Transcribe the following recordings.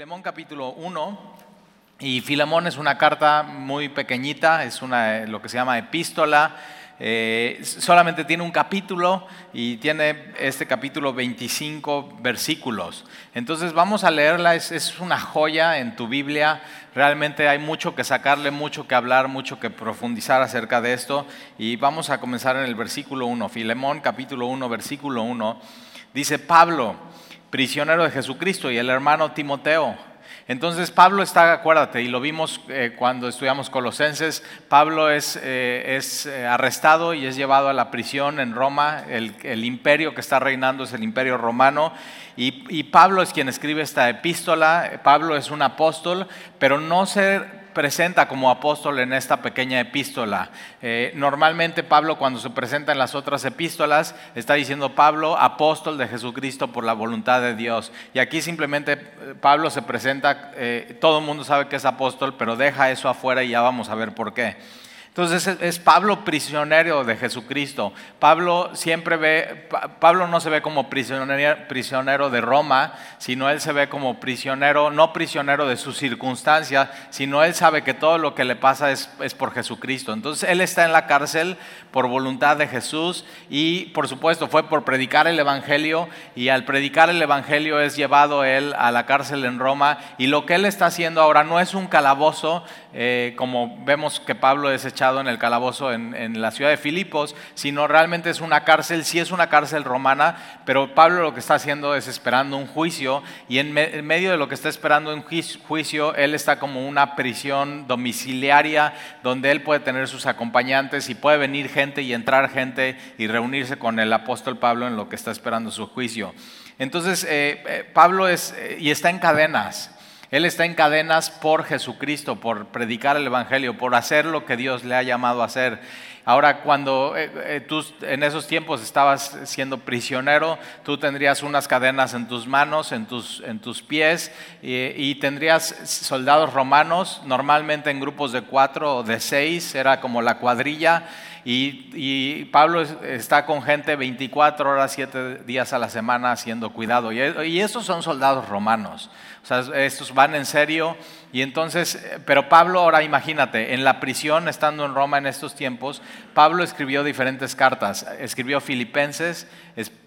Filemón capítulo 1. Y Filemón es una carta muy pequeñita, es una, lo que se llama epístola. Eh, solamente tiene un capítulo y tiene este capítulo 25 versículos. Entonces vamos a leerla, es, es, una joya en tu Biblia. Realmente hay mucho que sacarle, mucho que hablar, mucho que profundizar acerca de esto. Y vamos a comenzar en el versículo 1. Filemón capítulo 1, versículo 1. Dice Pablo prisionero de Jesucristo, y el hermano Timoteo. Entonces Pablo está, acuérdate, y lo vimos eh, cuando estudiamos Colosenses, Pablo es, eh, es eh, arrestado y es llevado a la prisión en Roma, el, el imperio que está reinando es el imperio romano, y, y Pablo es quien escribe esta epístola, Pablo es un apóstol, pero no se presenta como apóstol en esta pequeña epístola. Eh, normalmente Pablo cuando se presenta en las otras epístolas está diciendo Pablo, apóstol de Jesucristo por la voluntad de Dios. Y aquí simplemente eh, Pablo se presenta, eh, todo el mundo sabe que es apóstol, pero deja eso afuera y ya vamos a ver por qué. Entonces es Pablo prisionero de Jesucristo. Pablo siempre ve, Pablo no se ve como prisionero, de Roma, sino él se ve como prisionero, no prisionero de sus circunstancias, sino él sabe que todo lo que le pasa es, es por Jesucristo. Entonces él está en la cárcel por voluntad de Jesús y por supuesto fue por predicar el Evangelio y al predicar el Evangelio es llevado él a la cárcel en Roma y lo que él está haciendo ahora no es un calabozo eh, como vemos que Pablo es echado en el calabozo en, la ciudad de Filipos, sino realmente es una cárcel, sí es una cárcel romana, pero Pablo lo que está haciendo es esperando un juicio y en, medio de lo que está esperando un juicio, él está como una prisión domiciliaria donde él puede tener sus acompañantes y puede venir gente y entrar gente y reunirse con el apóstol Pablo en lo que está esperando su juicio. Entonces, eh, eh, Pablo es, y está en cadenas. Él está en cadenas por Jesucristo, por predicar el Evangelio, por hacer lo que Dios le ha llamado a hacer. Ahora, cuando eh, eh, tú en esos tiempos estabas siendo prisionero, tú tendrías unas cadenas en tus manos, en tus, en tus pies, y, tendrías soldados romanos, normalmente en grupos de cuatro o de seis, era como la cuadrilla, y, Pablo está con gente 24 horas, 7 días a la semana haciendo cuidado. Y, y esos son soldados romanos. O sea, estos van en serio. Y entonces, pero Pablo, ahora imagínate, en la prisión, estando en Roma en estos tiempos, Pablo escribió diferentes cartas. Escribió Filipenses,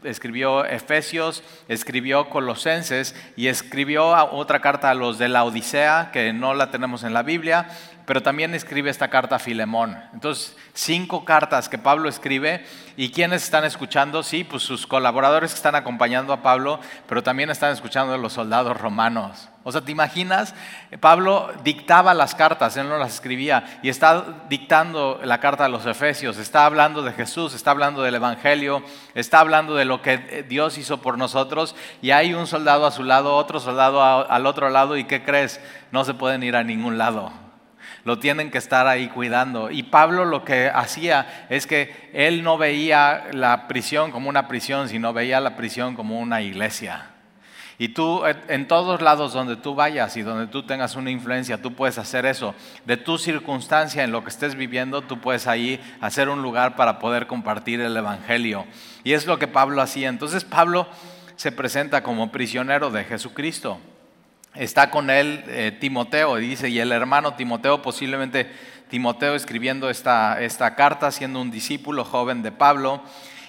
escribió Efesios, escribió Colosenses y escribió otra carta a los de la Odisea, que no la tenemos en la Biblia, pero también escribe esta carta a Filemón. Entonces, cinco cartas que Pablo escribe y quienes están escuchando, sí, pues sus colaboradores que están acompañando a Pablo, pero también están escuchando a los soldados romanos. O sea, ¿te imaginas? Pablo dictaba las cartas, él no las escribía, y está dictando la carta a los Efesios, está hablando de Jesús, está hablando del Evangelio, está hablando de lo que Dios hizo por nosotros, y hay un soldado a su lado, otro soldado al otro lado, y ¿qué crees? No se pueden ir a ningún lado lo tienen que estar ahí cuidando. Y Pablo lo que hacía es que él no veía la prisión como una prisión, sino veía la prisión como una iglesia. Y tú, en todos lados donde tú vayas y donde tú tengas una influencia, tú puedes hacer eso. De tu circunstancia, en lo que estés viviendo, tú puedes ahí hacer un lugar para poder compartir el Evangelio. Y es lo que Pablo hacía. Entonces Pablo se presenta como prisionero de Jesucristo está con él eh, Timoteo, dice, y el hermano Timoteo, posiblemente Timoteo escribiendo esta, esta carta, siendo un discípulo joven de Pablo,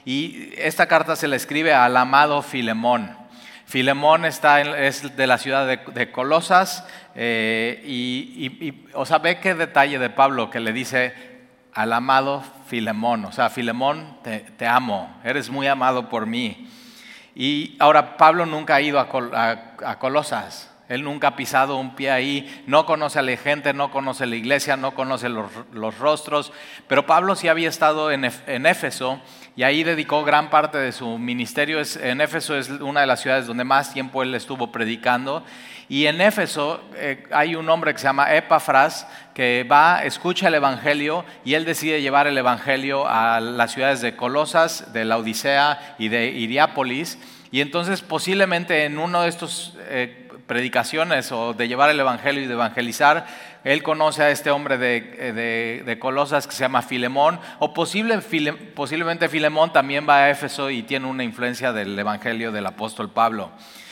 y esta carta se le escribe al amado Filemón. Filemón está es de la ciudad de, Colosas, eh, y, o sea, ve qué detalle de Pablo que le dice al amado Filemón, o sea, Filemón, te, amo, eres muy amado por mí. Y ahora Pablo nunca ha ido a Colosas, él nunca ha pisado un pie ahí, no conoce a la gente, no conoce la iglesia, no conoce los, rostros, pero Pablo sí había estado en, Éfeso y ahí dedicó gran parte de su ministerio. en Éfeso es una de las ciudades donde más tiempo él estuvo predicando. Y en Éfeso eh, hay un hombre que se llama Epafras que va, escucha el Evangelio y él decide llevar el Evangelio a las ciudades de Colosas, de la Odisea y de Iriápolis. Y entonces posiblemente en uno de estos... Eh, predicaciones o de llevar el Evangelio y de evangelizar, él conoce a este hombre de, de, Colosas que se llama Filemón, o posible, posiblemente Filemón también va a Éfeso y tiene una influencia del Evangelio del apóstol Pablo.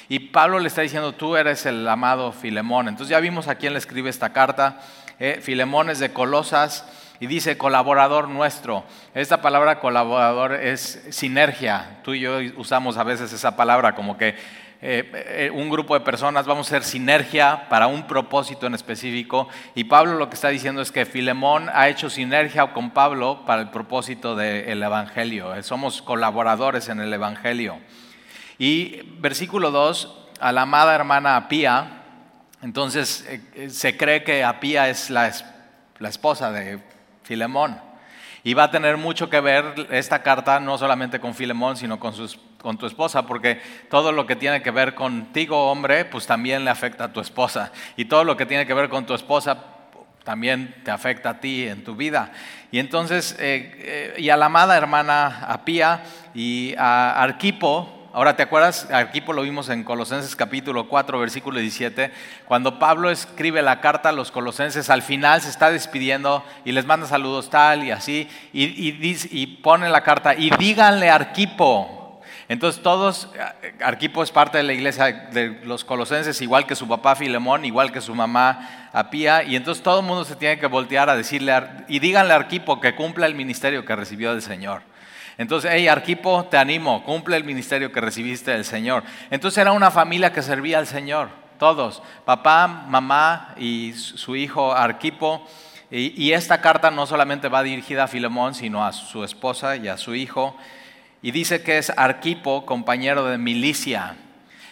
Y Pablo le está diciendo, tú eres el amado Filemón. Entonces ya vimos a quién le escribe esta carta. Eh, Filemón es de Colosas y dice colaborador nuestro. Esta palabra colaborador es sinergia. Tú y yo usamos a veces esa palabra como que eh, eh, un grupo de personas vamos a ser sinergia para un propósito en específico. Y Pablo lo que está diciendo es que Filemón ha hecho sinergia con Pablo para el propósito del Evangelio. Eh, somos colaboradores en el Evangelio. Y versículo 2, a la amada hermana Apía, entonces se cree que Apía es la, la esposa de Filemón. Y va a tener mucho que ver esta carta no solamente con Filemón, sino con, con tu esposa, porque todo lo que tiene que ver contigo, hombre, pues también le afecta a tu esposa. Y todo lo que tiene que ver con tu esposa también te afecta a ti en tu vida. Y entonces, eh, eh, y a la amada hermana Apía y a Arquipo, Ahora, ¿te acuerdas? Aquí lo vimos en Colosenses capítulo 4, versículo 17. Cuando Pablo escribe la carta a los colosenses, al final se está despidiendo y les manda saludos tal y así, y, y, pone la carta, y díganle a Arquipo. Entonces todos, Arquipo es parte de la iglesia de los colosenses, igual que su papá Filemón, igual que su mamá Apía, y entonces todo el mundo se tiene que voltear a decirle, y díganle a Arquipo que cumpla el ministerio que recibió del Señor. Entonces, hey, Arquipo, te animo, cumple el ministerio que recibiste del Señor. Entonces era una familia que servía al Señor, todos, papá, mamá y su hijo Arquipo. Y, esta carta no solamente va dirigida a Filemón, sino a su esposa y a su hijo. Y dice que es Arquipo, compañero de milicia.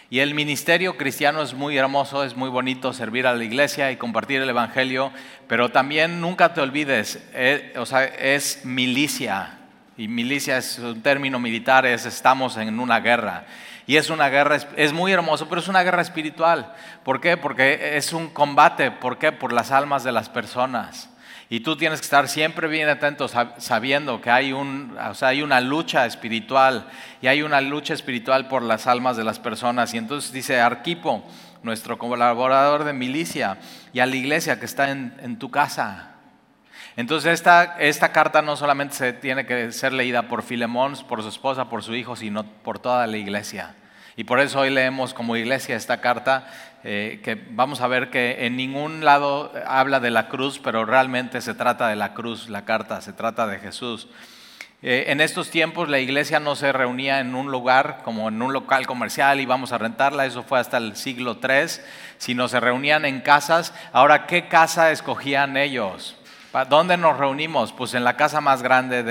Y el ministerio cristiano es muy hermoso, es muy bonito servir a la iglesia y compartir el Evangelio, pero también nunca te olvides, eh, o sea, es milicia, y milicia es un término militar, es estamos en una guerra. Y es una guerra, es muy hermoso, pero es una guerra espiritual. ¿Por qué? Porque es un combate. ¿Por qué? Por las almas de las personas. Y tú tienes que estar siempre bien atento sabiendo que hay, un, o sea, hay una lucha espiritual y hay una lucha espiritual por las almas de las personas. Y entonces dice Arquipo, nuestro colaborador de milicia, y a la iglesia que está en, tu casa, entonces esta, esta carta no solamente se tiene que ser leída por Filemón, por su esposa, por su hijo, sino por toda la iglesia. Y por eso hoy leemos como iglesia esta carta, eh, que vamos a ver que en ningún lado habla de la cruz, pero realmente se trata de la cruz, la carta, se trata de Jesús. Eh, en estos tiempos la iglesia no se reunía en un lugar como en un local comercial y vamos a rentarla, eso fue hasta el siglo III, sino se reunían en casas. Ahora, ¿qué casa escogían ellos? ¿Dónde nos reunimos? Pues en la casa más grande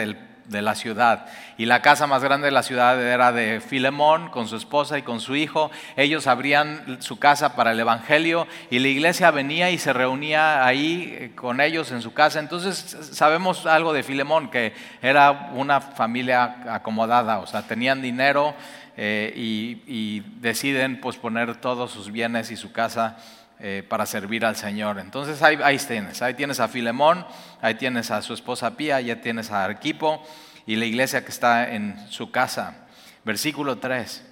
de la ciudad. Y la casa más grande de la ciudad era de Filemón con su esposa y con su hijo. Ellos abrían su casa para el Evangelio y la iglesia venía y se reunía ahí eh, con ellos en su casa. Entonces sabemos algo de Filemón, que era una familia acomodada, o sea, tenían dinero eh, y, y deciden pues poner todos sus bienes y su casa eh, para servir al Señor. Entonces ahí, ahí, tienes, ahí tienes a Filemón, ahí tienes a su esposa Pía, ya tienes a Arquipo y la iglesia que está en su casa. Versículo 3.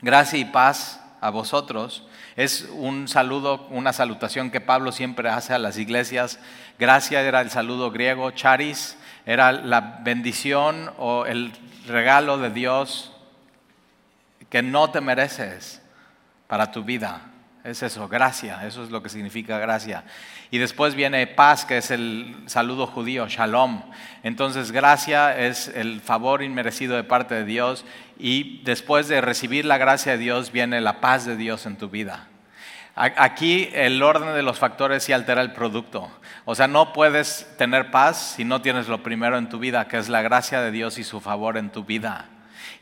Gracia y paz a vosotros. Es un saludo, una salutación que Pablo siempre hace a las iglesias. Gracia era el saludo griego, charis era la bendición o el regalo de Dios que no te mereces para tu vida. Es eso, gracia, eso es lo que significa gracia. Y después viene paz, que es el saludo judío, shalom. Entonces, gracia es el favor inmerecido de parte de Dios y después de recibir la gracia de Dios viene la paz de Dios en tu vida. Aquí el orden de los factores sí altera el producto. O sea, no puedes tener paz si no tienes lo primero en tu vida, que es la gracia de Dios y su favor en tu vida.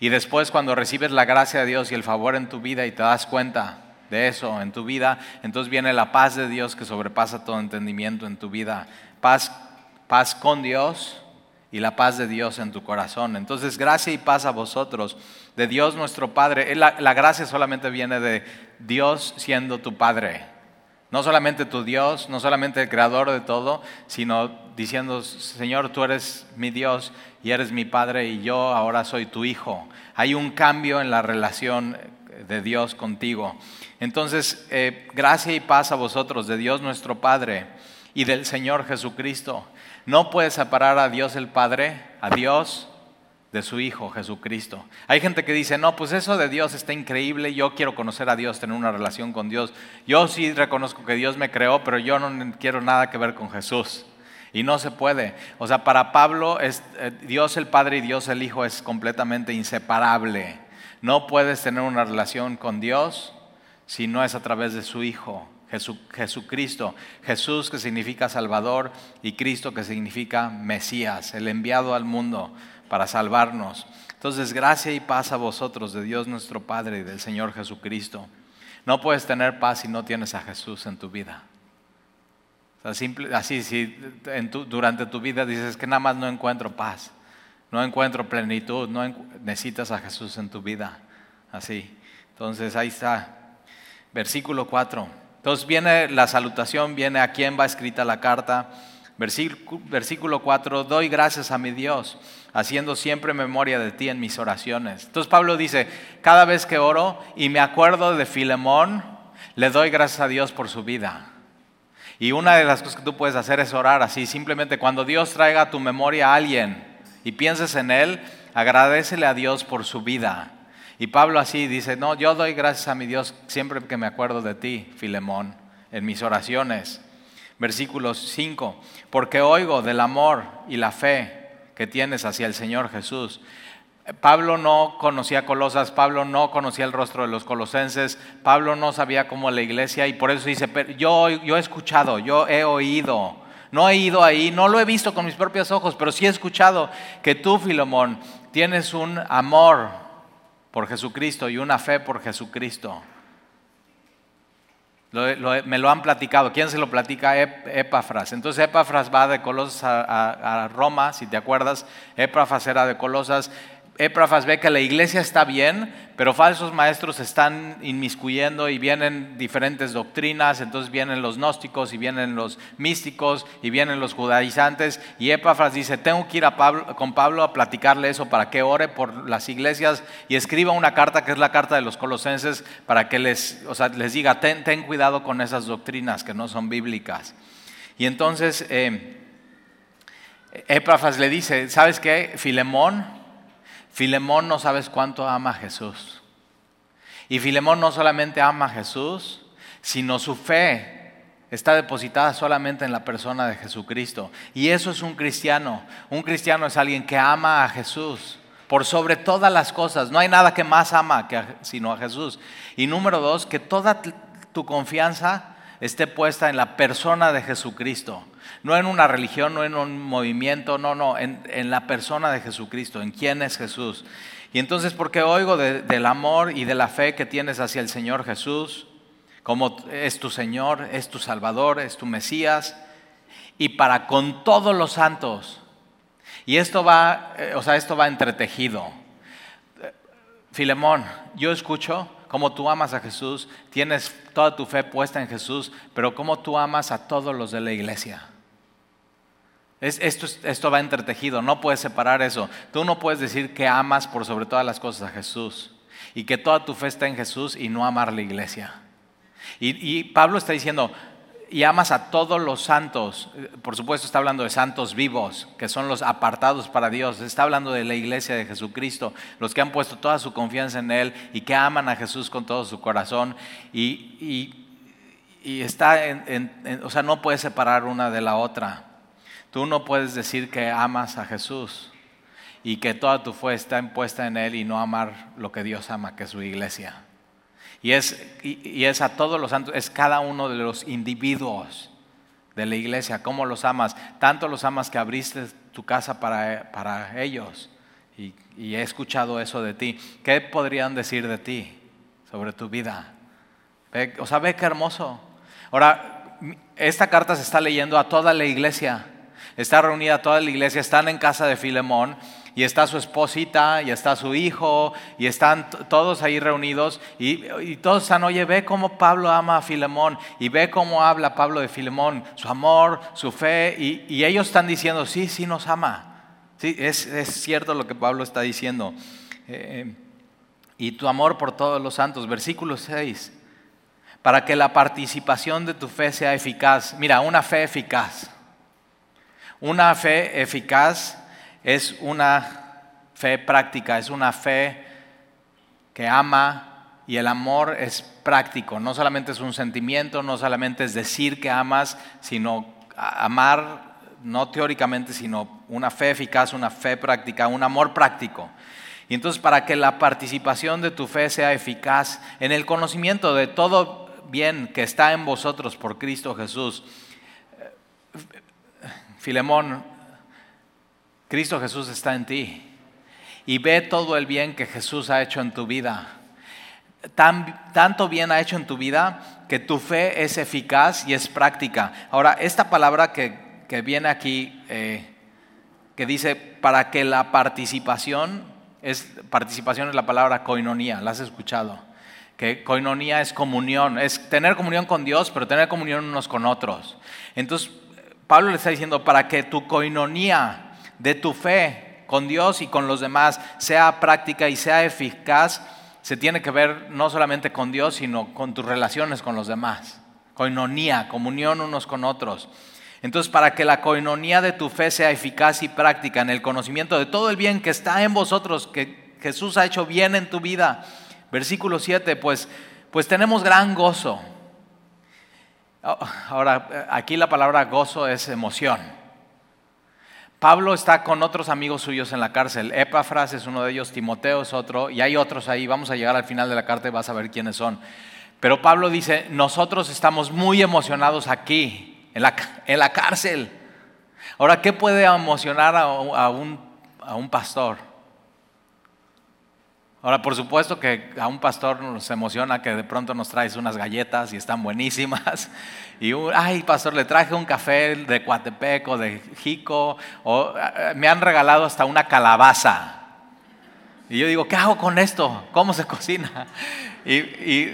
Y después cuando recibes la gracia de Dios y el favor en tu vida y te das cuenta, de eso en tu vida, entonces viene la paz de Dios que sobrepasa todo entendimiento en tu vida. Paz, paz con Dios y la paz de Dios en tu corazón. Entonces, gracia y paz a vosotros, de Dios nuestro Padre. La, la gracia solamente viene de Dios siendo tu Padre. No solamente tu Dios, no solamente el creador de todo, sino diciendo, Señor, tú eres mi Dios y eres mi Padre y yo ahora soy tu Hijo. Hay un cambio en la relación de Dios contigo. Entonces, eh, gracia y paz a vosotros, de Dios nuestro Padre y del Señor Jesucristo. No puedes separar a Dios el Padre, a Dios de su Hijo Jesucristo. Hay gente que dice, no, pues eso de Dios está increíble, yo quiero conocer a Dios, tener una relación con Dios. Yo sí reconozco que Dios me creó, pero yo no quiero nada que ver con Jesús. Y no se puede. O sea, para Pablo, eh, Dios el Padre y Dios el Hijo es completamente inseparable. No puedes tener una relación con Dios si no es a través de su Hijo, Jesucristo. Jesús que significa Salvador y Cristo que significa Mesías, el enviado al mundo para salvarnos. Entonces, gracia y paz a vosotros de Dios nuestro Padre y del Señor Jesucristo. No puedes tener paz si no tienes a Jesús en tu vida. así, si durante tu vida dices que nada más no encuentro paz, no encuentro plenitud, no necesitas a Jesús en tu vida. Así. Entonces, ahí está. Versículo 4. Entonces viene la salutación, viene a quién va escrita la carta Versículo 4, doy gracias a mi Dios, haciendo siempre memoria de ti en mis oraciones. Entonces Pablo dice, cada vez que oro y me acuerdo de Filemón, le doy gracias a Dios por su vida. Y una de las cosas que tú puedes hacer es orar así, simplemente cuando Dios traiga a tu memoria a alguien y pienses en él, agradecele a Dios por su vida. Y Pablo así dice, no, yo doy gracias a mi Dios siempre que me acuerdo de ti, Filemón, en mis oraciones. Versículo 5, porque oigo del amor y la fe que tienes hacia el Señor Jesús. Pablo no conocía Colosas, Pablo no conocía el rostro de los colosenses, Pablo no sabía cómo la iglesia y por eso dice, yo, yo he escuchado, yo he oído, no he ido ahí, no lo he visto con mis propios ojos, pero sí he escuchado que tú, Filemón, tienes un amor por Jesucristo y una fe por Jesucristo me lo han platicado. ¿Quién se lo platica? Epafras. Entonces Epafras va de Colosas a, a, Roma, si te acuerdas. Epafras era de Colosas. Epafras ve que la iglesia está bien, pero falsos maestros están inmiscuyendo y vienen diferentes doctrinas, entonces vienen los gnósticos y vienen los místicos y vienen los judaizantes. Y Epafras dice, tengo que ir a con Pablo a platicarle eso para que ore por las iglesias y escriba una carta que es la carta de los colosenses para que les, les diga, ten, cuidado con esas doctrinas que no son bíblicas. Y entonces eh, le dice, ¿sabes qué? Filemón Filemón no sabes cuánto ama a Jesús. Y Filemón no solamente ama a Jesús, sino su fe está depositada solamente en la persona de Jesucristo. Y eso es un cristiano. Un cristiano es alguien que ama a Jesús por sobre todas las cosas. No hay nada que más ama que sino a Jesús. Y número dos, que toda tu confianza esté puesta en la persona de Jesucristo. No en una religión, no en un movimiento, no, no, en, la persona de Jesucristo, en quién es Jesús. Y entonces, porque oigo del amor y de la fe que tienes hacia el Señor Jesús, como es tu Señor, es tu Salvador, es tu Mesías, y para con todos los santos. Y esto va, eh, o sea, esto va entretejido. Filemón, yo escucho cómo tú amas a Jesús, tienes toda tu fe puesta en Jesús, pero cómo tú amas a todos los de la iglesia esto, va entretejido, no puedes separar eso. Tú no puedes decir que amas por sobre todas las cosas a Jesús y que toda tu fe está en Jesús y no amar la iglesia. Y, Pablo está diciendo, y amas a todos los santos. Por supuesto está hablando de santos vivos, que son los apartados para Dios. Está hablando de la iglesia de Jesucristo, los que han puesto toda su confianza en Él y que aman a Jesús con todo su corazón. Y, está en, o sea, no puedes separar una de la otra. Tú no puedes decir que amas a Jesús y que toda tu fe está impuesta en Él y no amar lo que Dios ama, que es su iglesia. Y es, y, es a todos los santos, es cada uno de los individuos de la iglesia, cómo los amas. Tanto los amas que abriste tu casa para, para ellos. Y, he escuchado eso de ti. ¿Qué podrían decir de ti sobre tu vida? o sea, ve qué hermoso. Ahora, esta carta se está leyendo a toda la iglesia está reunida toda la iglesia, están en casa de Filemón y está su esposita y está su hijo y están todos ahí reunidos y, todos están, oye, ve cómo Pablo ama a Filemón y ve cómo habla Pablo de Filemón, su amor, su fe y, ellos están diciendo, sí, sí nos ama. Sí, es, cierto lo que Pablo está diciendo. Eh, y tu amor por todos los santos, versículo 6, para que la participación de tu fe sea eficaz. Mira, una fe eficaz. Una fe eficaz es una fe práctica, es una fe que ama y el amor es práctico, no solamente es un sentimiento, no solamente es decir que amas, sino amar no teóricamente, sino una fe eficaz, una fe práctica, un amor práctico. Y entonces para que la participación de tu fe sea eficaz en el conocimiento de todo bien que está en vosotros por Cristo Jesús, Filemón, Cristo Jesús está en ti y ve todo el bien que Jesús ha hecho en tu vida. tanto bien ha hecho en tu vida que tu fe es eficaz y es práctica. Ahora, esta palabra que, viene aquí, eh, que dice, para que la participación, es, participación es la palabra koinonía, ¿la has escuchado? Que koinonía es comunión, es tener comunión con Dios, pero tener comunión unos con otros. Entonces, Pablo le está diciendo, para que tu koinonía de tu fe con Dios y con los demás sea práctica y sea eficaz, se tiene que ver no solamente con Dios, sino con tus relaciones con los demás. Coinonía, comunión unos con otros. Entonces, para que la coinonía de tu fe sea eficaz y práctica en el conocimiento de todo el bien que está en vosotros, que Jesús ha hecho bien en tu vida. Versículo 7, pues, pues tenemos gran gozo. Ahora, aquí la palabra gozo es emoción. Pablo está con otros amigos suyos en la cárcel. Epafras es uno de ellos, Timoteo es otro, y hay otros ahí. Vamos a llegar al final de la carta y vas a ver quiénes son. Pero Pablo dice, nosotros estamos muy emocionados aquí, en la, en la cárcel. Ahora, ¿qué puede emocionar a, un, a un pastor? Ahora, por supuesto que a un pastor nos emociona que de pronto nos traes unas galletas y están buenísimas. Y, ay, pastor, le traje un café de Coatepec o de Jico, o eh, me han regalado hasta una calabaza. Y yo digo, ¿qué hago con esto? ¿Cómo se cocina? Y,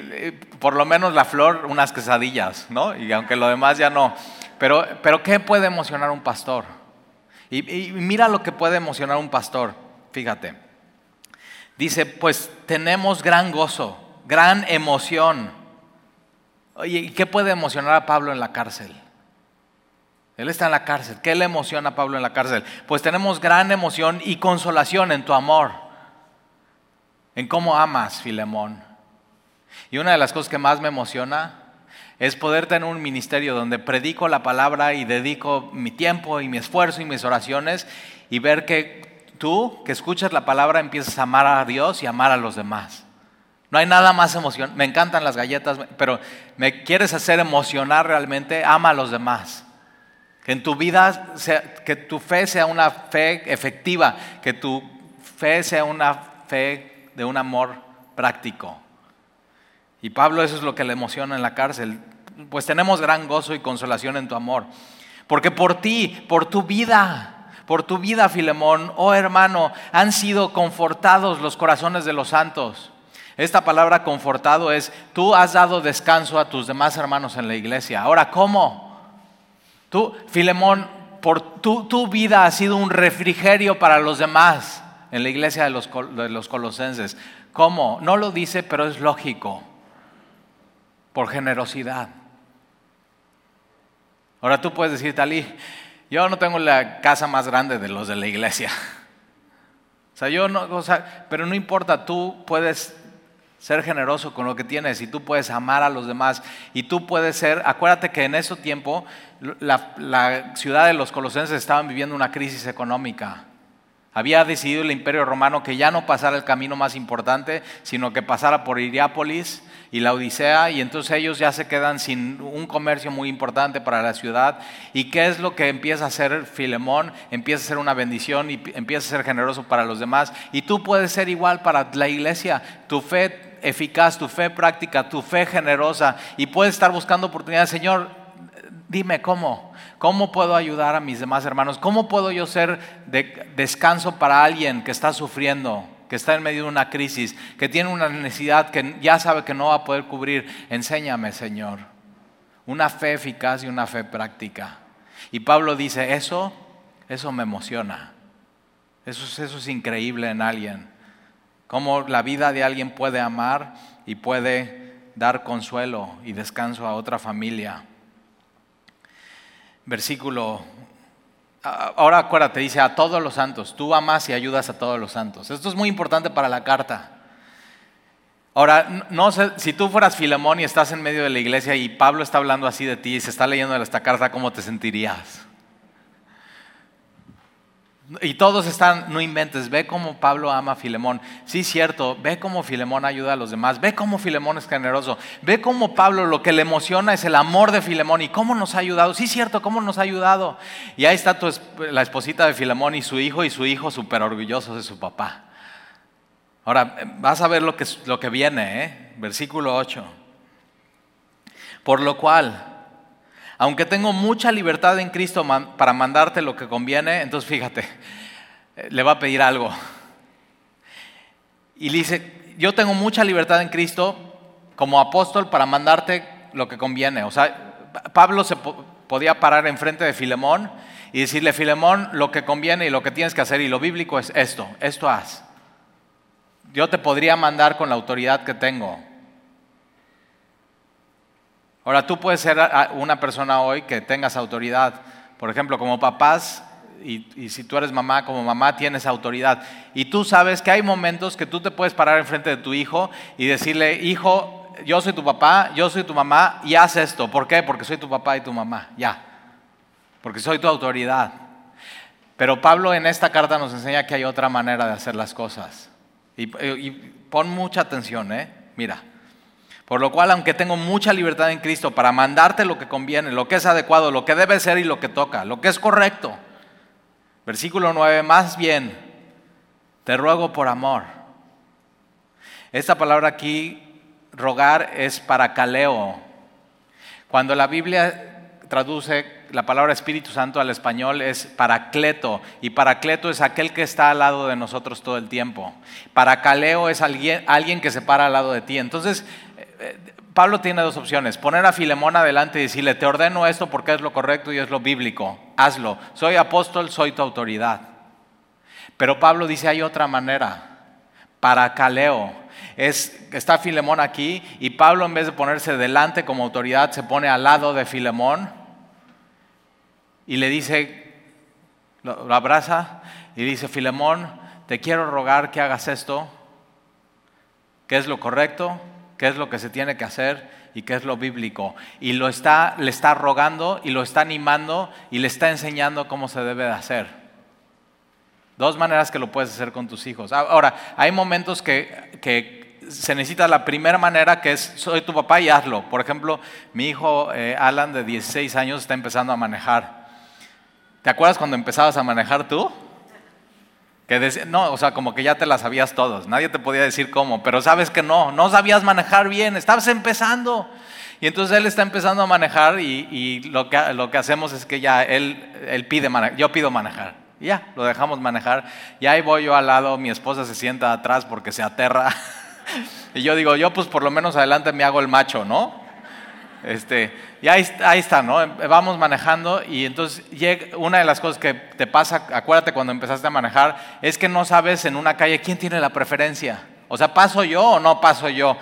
por lo menos la flor, unas quesadillas, ¿no? Y aunque lo demás ya no. Pero, pero ¿qué puede emocionar un pastor? y mira lo que puede emocionar un pastor, fíjate dice, pues tenemos gran gozo, gran emoción. Oye, ¿y qué puede emocionar a Pablo en la cárcel? Él está en la cárcel. ¿Qué le emociona a Pablo en la cárcel? Pues tenemos gran emoción y consolación en tu amor, en cómo amas, Filemón. Y una de las cosas que más me emociona es poder tener un ministerio donde predico la palabra y dedico mi tiempo y mi esfuerzo y mis oraciones y ver que tú que escuchas la palabra empiezas a amar a Dios y amar a los demás. No hay nada más emoción. Me encantan las galletas, pero me quieres hacer emocionar realmente, ama a los demás. Que en tu vida, que tu fe sea una fe efectiva, que tu fe sea una fe de un amor práctico. Y Pablo eso es lo que le emociona en la cárcel. Pues tenemos gran gozo y consolación en tu amor. Porque por ti, por tu vida, por tu vida, Filemón, oh hermano, han sido confortados los corazones de los santos. Esta palabra confortado es, tú has dado descanso a tus demás hermanos en la iglesia. Ahora, ¿cómo? Tú, Filemón, por tu, tu vida ha sido un refrigerio para los demás en la iglesia de los, de los colosenses. ¿Cómo? No lo dice, pero es lógico. Por generosidad. Ahora tú puedes decir, Talí, yo no tengo la casa más grande de los de la iglesia. O sea, yo no, o sea, pero no importa, tú puedes ser generoso con lo que tienes y tú puedes amar a los demás y tú puedes ser, acuérdate que en ese tiempo la, ciudad de los colosenses estaban viviendo una crisis económica. Había decidido el imperio romano que ya no pasara el camino más importante, sino que pasara por Iriápolis y la Odisea, y entonces ellos ya se quedan sin un comercio muy importante para la ciudad. ¿Y qué es lo que empieza a hacer Filemón? Empieza a ser una bendición y empieza a ser generoso para los demás. Y tú puedes ser igual para la iglesia, tu fe eficaz, tu fe práctica, tu fe generosa, y puedes estar buscando oportunidades. Señor, dime cómo. ¿Cómo puedo ayudar a mis demás hermanos? ¿Cómo puedo yo ser de descanso para alguien que está sufriendo? Que está en medio de una crisis, que tiene una necesidad que ya sabe que no va a poder cubrir, enséñame, Señor. Una fe eficaz y una fe práctica. Y Pablo dice, eso, eso me emociona. Eso, eso es increíble en alguien. Cómo la vida de alguien puede amar y puede dar consuelo y descanso a otra familia. Versículo Ahora acuérdate, dice a todos los santos, tú amas y ayudas a todos los santos. Esto es muy importante para la carta. Ahora, no sé, si tú fueras Filemón y estás en medio de la iglesia y Pablo está hablando así de ti y se está leyendo esta carta, ¿cómo te sentirías? Y todos están, no inventes, ve cómo Pablo ama a Filemón. Sí, cierto, ve cómo Filemón ayuda a los demás, ve cómo Filemón es generoso, ve cómo Pablo lo que le emociona es el amor de Filemón y cómo nos ha ayudado. Sí, cierto, cómo nos ha ayudado. Y ahí está la esposita de Filemón y su hijo y su hijo súper orgullosos de su papá. Ahora, vas a ver lo que, lo que viene, ¿eh? versículo 8. Por lo cual, aunque tengo mucha libertad en Cristo para mandarte lo que conviene, entonces fíjate, eh, le va a pedir algo. Y le dice, yo tengo mucha libertad en Cristo como apóstol para mandarte lo que conviene. O sea, Pablo se podía parar enfrente de Filemón y decirle, Filemón, lo que conviene y lo que tienes que hacer y lo bíblico es esto, esto haz. Yo te podría mandar con la autoridad que tengo. Ahora, tú puedes ser una persona hoy que tengas autoridad. Por ejemplo, como papás, y, si tú eres mamá, como mamá tienes autoridad. Y tú sabes que hay momentos que tú te puedes parar enfrente de tu hijo y decirle, hijo, yo soy tu papá, yo soy tu mamá y haz esto. ¿Por qué? Porque soy tu papá y tu mamá. Ya. Porque soy tu autoridad. Pero Pablo en esta carta nos enseña que hay otra manera de hacer las cosas. Y, y pon mucha atención, ¿eh? Mira. Por lo cual, aunque tengo mucha libertad en Cristo para mandarte lo que conviene, lo que es adecuado, lo que debe ser y lo que toca, lo que es correcto. Versículo 9, más bien, te ruego por amor. Esta palabra aquí, rogar, es para caleo. Cuando la Biblia traduce la palabra Espíritu Santo al español es paracleto y paracleto es aquel que está al lado de nosotros todo el tiempo. Paracaleo es alguien, alguien que se para al lado de ti. Entonces, Pablo tiene dos opciones, poner a Filemón adelante y decirle, te ordeno esto porque es lo correcto y es lo bíblico, hazlo, soy apóstol, soy tu autoridad. Pero Pablo dice, hay otra manera, para caleo. Es, está Filemón aquí y Pablo en vez de ponerse delante como autoridad, se pone al lado de Filemón y le dice, lo abraza y dice, Filemón, te quiero rogar que hagas esto, que es lo correcto, qué es lo que se tiene que hacer y qué es lo bíblico. Y lo está, le está rogando y lo está animando y le está enseñando cómo se debe de hacer. Dos maneras que lo puedes hacer con tus hijos. Ahora, hay momentos que, que se necesita la primera manera que es soy tu papá y hazlo. Por ejemplo, mi hijo eh, Alan de 16 años está empezando a manejar. ¿Te acuerdas cuando empezabas a manejar tú? Que no, o sea, como que ya te las sabías todos, nadie te podía decir cómo, pero sabes que no, no sabías manejar bien, estabas empezando. Y entonces él está empezando a manejar y, lo, que, lo que hacemos es que ya él, él pide manejar, yo pido manejar. ya, lo dejamos manejar. Y ahí voy yo al lado, mi esposa se sienta atrás porque se aterra. y yo digo, yo pues por lo menos adelante me hago el macho, ¿no? Este, y ahí, está, ¿no? Vamos manejando y entonces una de las cosas que te pasa, acuérdate cuando empezaste a manejar, es que no sabes en una calle quién tiene la preferencia. O sea, ¿paso yo o no paso yo?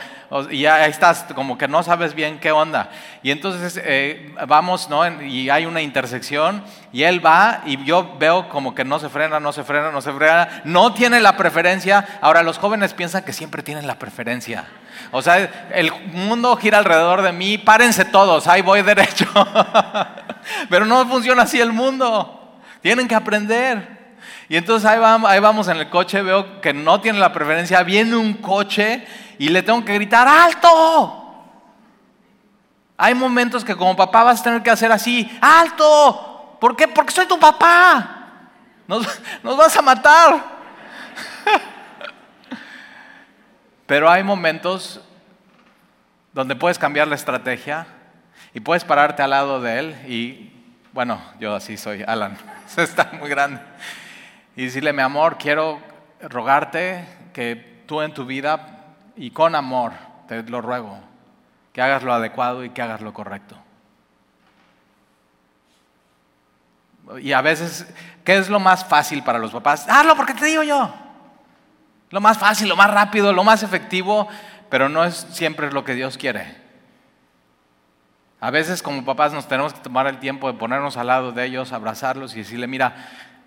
y ahí estás, como que no sabes bien qué onda. Y entonces eh, vamos, ¿no? Y hay una intersección y él va y yo veo como que no se frena, no se frena, no se frena, no tiene la preferencia. Ahora, los jóvenes piensan que siempre tienen la preferencia. O sea, el mundo gira alrededor de mí, párense todos, ahí voy derecho. Pero no funciona así el mundo. Tienen que aprender. Y entonces ahí vamos, en el coche, veo que no tiene la preferencia, viene un coche y le tengo que gritar, ¡alto! Hay momentos que como papá vas a tener que hacer así, ¡alto! ¿Por qué? Porque soy tu papá. Nos, nos vas a matar. Pero hay momentos donde puedes cambiar la estrategia y puedes pararte al lado de él y, bueno, yo así soy, Alan, está muy grande. Y decirle, mi amor, quiero rogarte que tú en tu vida y con amor, te lo ruego, que hagas lo adecuado y que hagas lo correcto. Y a veces, ¿qué es lo más fácil para los papás? Hazlo porque te digo yo. Lo más fácil, lo más rápido, lo más efectivo, pero no es siempre lo que Dios quiere. A veces como papás nos tenemos que tomar el tiempo de ponernos al lado de ellos, abrazarlos y decirle, mira,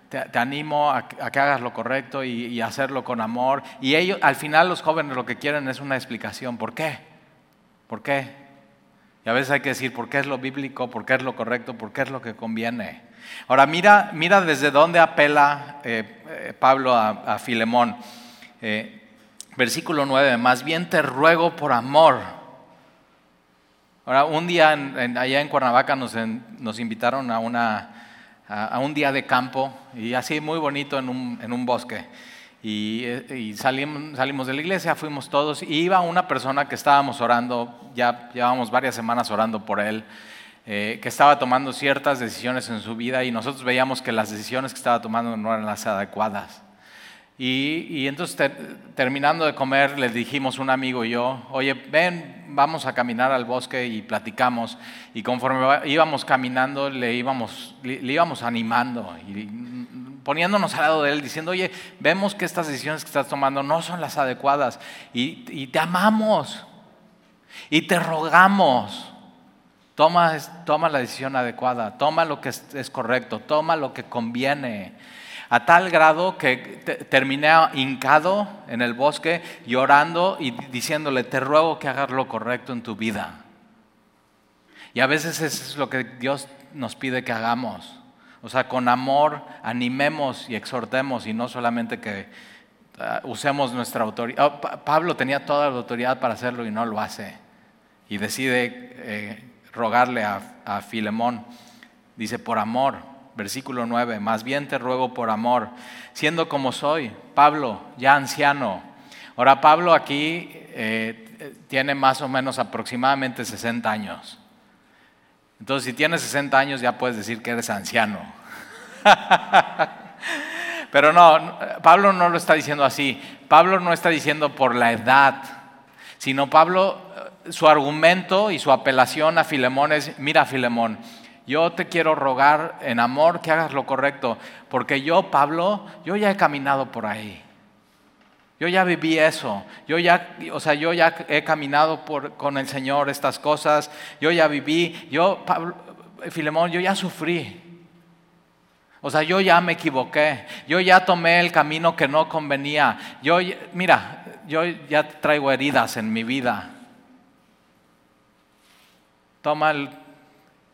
te, animo a, que hagas lo correcto y, hacerlo con amor. Y ellos, al final los jóvenes lo que quieren es una explicación. ¿Por qué? ¿Por qué? Y a veces hay que decir por qué es lo bíblico, por qué es lo correcto, por qué es lo que conviene. Ahora mira, mira desde dónde apela eh, eh, Pablo a, Filemón. Eh, versículo 9, más bien te ruego por amor. Ahora, un día allá en Cuernavaca nos, nos invitaron a una a, un día de campo y así muy bonito en un, bosque. Y, eh, salimos, salimos, de la iglesia, fuimos todos, y iba una persona que estábamos orando, ya llevábamos varias semanas orando por él, eh, que estaba tomando ciertas decisiones en su vida y nosotros veíamos que las decisiones que estaba tomando no eran las adecuadas. Y, entonces terminando de comer le dijimos un amigo y yo, oye, ven, vamos a caminar al bosque y platicamos. Y conforme íbamos caminando le íbamos, le, íbamos animando y poniéndonos al lado de él, diciendo, oye, vemos que estas decisiones que estás tomando no son las adecuadas y, te amamos y te rogamos. Toma, toma la decisión adecuada, toma lo que es correcto, toma lo que conviene a tal grado que terminé hincado en el bosque llorando y diciéndole, te ruego que hagas lo correcto en tu vida. Y a veces eso es lo que Dios nos pide que hagamos. O sea, con amor animemos y exhortemos y no solamente que ah, usemos nuestra autoridad. Oh, Pablo tenía toda la autoridad para hacerlo y no lo hace. Y decide eh, rogarle a, a Filemón. Dice, por amor, Versículo 9, más bien te ruego por amor, siendo como soy, Pablo, ya anciano. Ahora, Pablo aquí eh, tiene más o menos aproximadamente 60 años. Entonces, si tienes 60 años, ya puedes decir que eres anciano. Pero no, Pablo no lo está diciendo así. Pablo no está diciendo por la edad, sino Pablo, su argumento y su apelación a Filemón es, mira Filemón, yo te quiero rogar en amor que hagas lo correcto, porque yo, Pablo, yo ya he caminado por ahí. Yo ya viví eso. Yo ya, o sea, yo ya he caminado con el Señor estas cosas. Yo ya viví. Yo, Pablo, Filemón, yo ya sufrí. O sea, yo ya me equivoqué. Yo ya tomé el camino que no convenía. Yo, mira, yo ya traigo heridas en mi vida. Toma el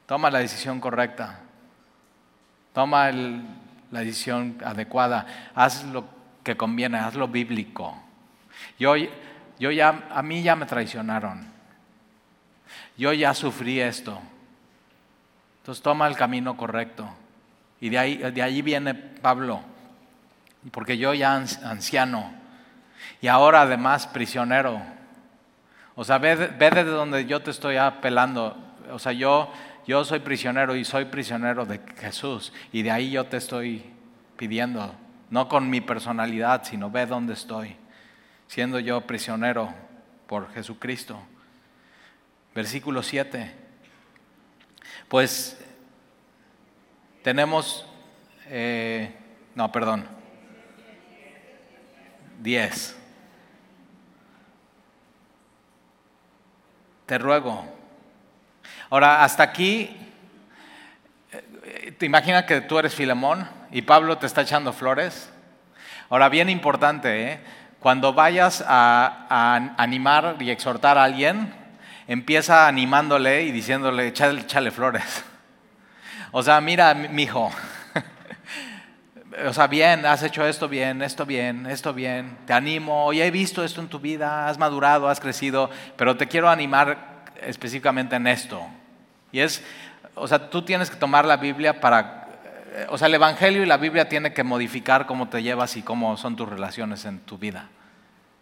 Toma la decisión correcta. Toma la decisión adecuada. Haz lo que conviene, haz lo bíblico. Yo, yo ya, a mí ya me traicionaron. Yo ya sufrí esto. Entonces toma el camino correcto. Y de ahí, de viene Pablo. Porque yo ya anciano. Y ahora además prisionero. O sea, ve, ve desde donde yo te estoy apelando. O sea, yo yo soy prisionero y soy prisionero de Jesús. Y de ahí yo te estoy pidiendo, no con mi personalidad, sino ve dónde estoy, siendo yo prisionero por Jesucristo. Versículo 7. Pues tenemos, eh, no, perdón, 10. Te ruego Ahora, hasta aquí, eh, ¿te imaginas que tú eres Filemón y Pablo te está echando flores? Ahora, bien importante, ¿eh? cuando vayas a, animar y exhortar a alguien, empieza animándole y diciéndole, échale, flores. O sea, mira, mi hijo, o sea, bien, has hecho esto bien, esto bien, esto bien, te animo, hoy he visto esto en tu vida, has madurado, has crecido, pero te quiero animar específicamente en esto. Y es, o sea, tú tienes que tomar la Biblia para, eh, o sea, el Evangelio y la Biblia tienen que modificar cómo te llevas y cómo son tus relaciones en tu vida.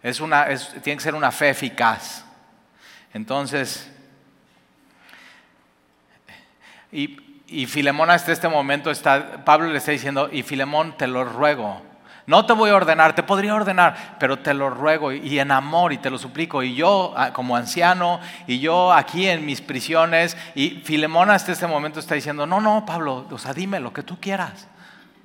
Es una, tiene que ser una fe eficaz. Entonces, y, y Filemón hasta este momento está, Pablo le está diciendo, y Filemón te lo ruego, no te voy a ordenar, te podría ordenar, pero te lo ruego y en amor y te lo suplico. Y yo ah, como anciano y yo aquí en mis prisiones y Filemón hasta este momento está diciendo, no, no, Pablo, o sea, dime lo que tú quieras.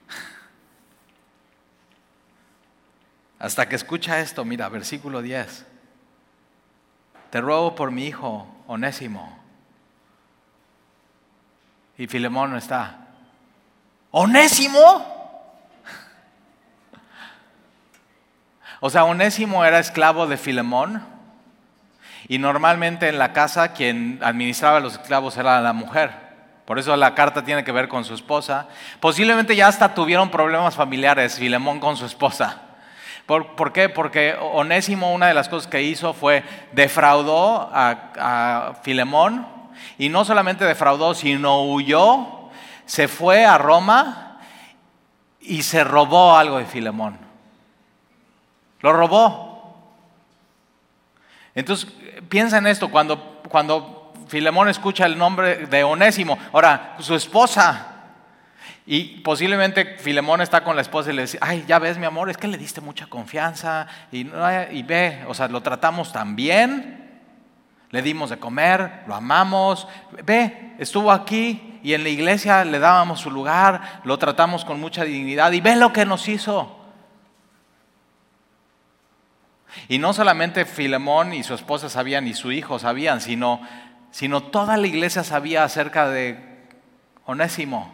Hasta que escucha esto, mira, versículo 10. Te ruego por mi hijo onésimo. Y Filemón está. ¿Onésimo? O sea, Onésimo era esclavo de Filemón y normalmente en la casa quien administraba los esclavos era la mujer. Por eso la carta tiene que ver con su esposa. Posiblemente ya hasta tuvieron problemas familiares Filemón con su esposa. ¿Por, qué? Porque Onésimo una de las cosas que hizo fue defraudó a, a Filemón y no solamente defraudó, sino huyó, se fue a Roma y se robó algo de Filemón. Lo robó. Entonces, piensa en esto, cuando, cuando Filemón escucha el nombre de Onésimo, ahora, su esposa, y posiblemente Filemón está con la esposa y le dice, ay, ya ves mi amor, es que le diste mucha confianza y, y ve, o sea, lo tratamos tan bien, le dimos de comer, lo amamos, ve, estuvo aquí y en la iglesia le dábamos su lugar, lo tratamos con mucha dignidad y ve lo que nos hizo. Y no solamente Filemón y su esposa sabían y su hijo sabían, sino, sino toda la iglesia sabía acerca de Onésimo.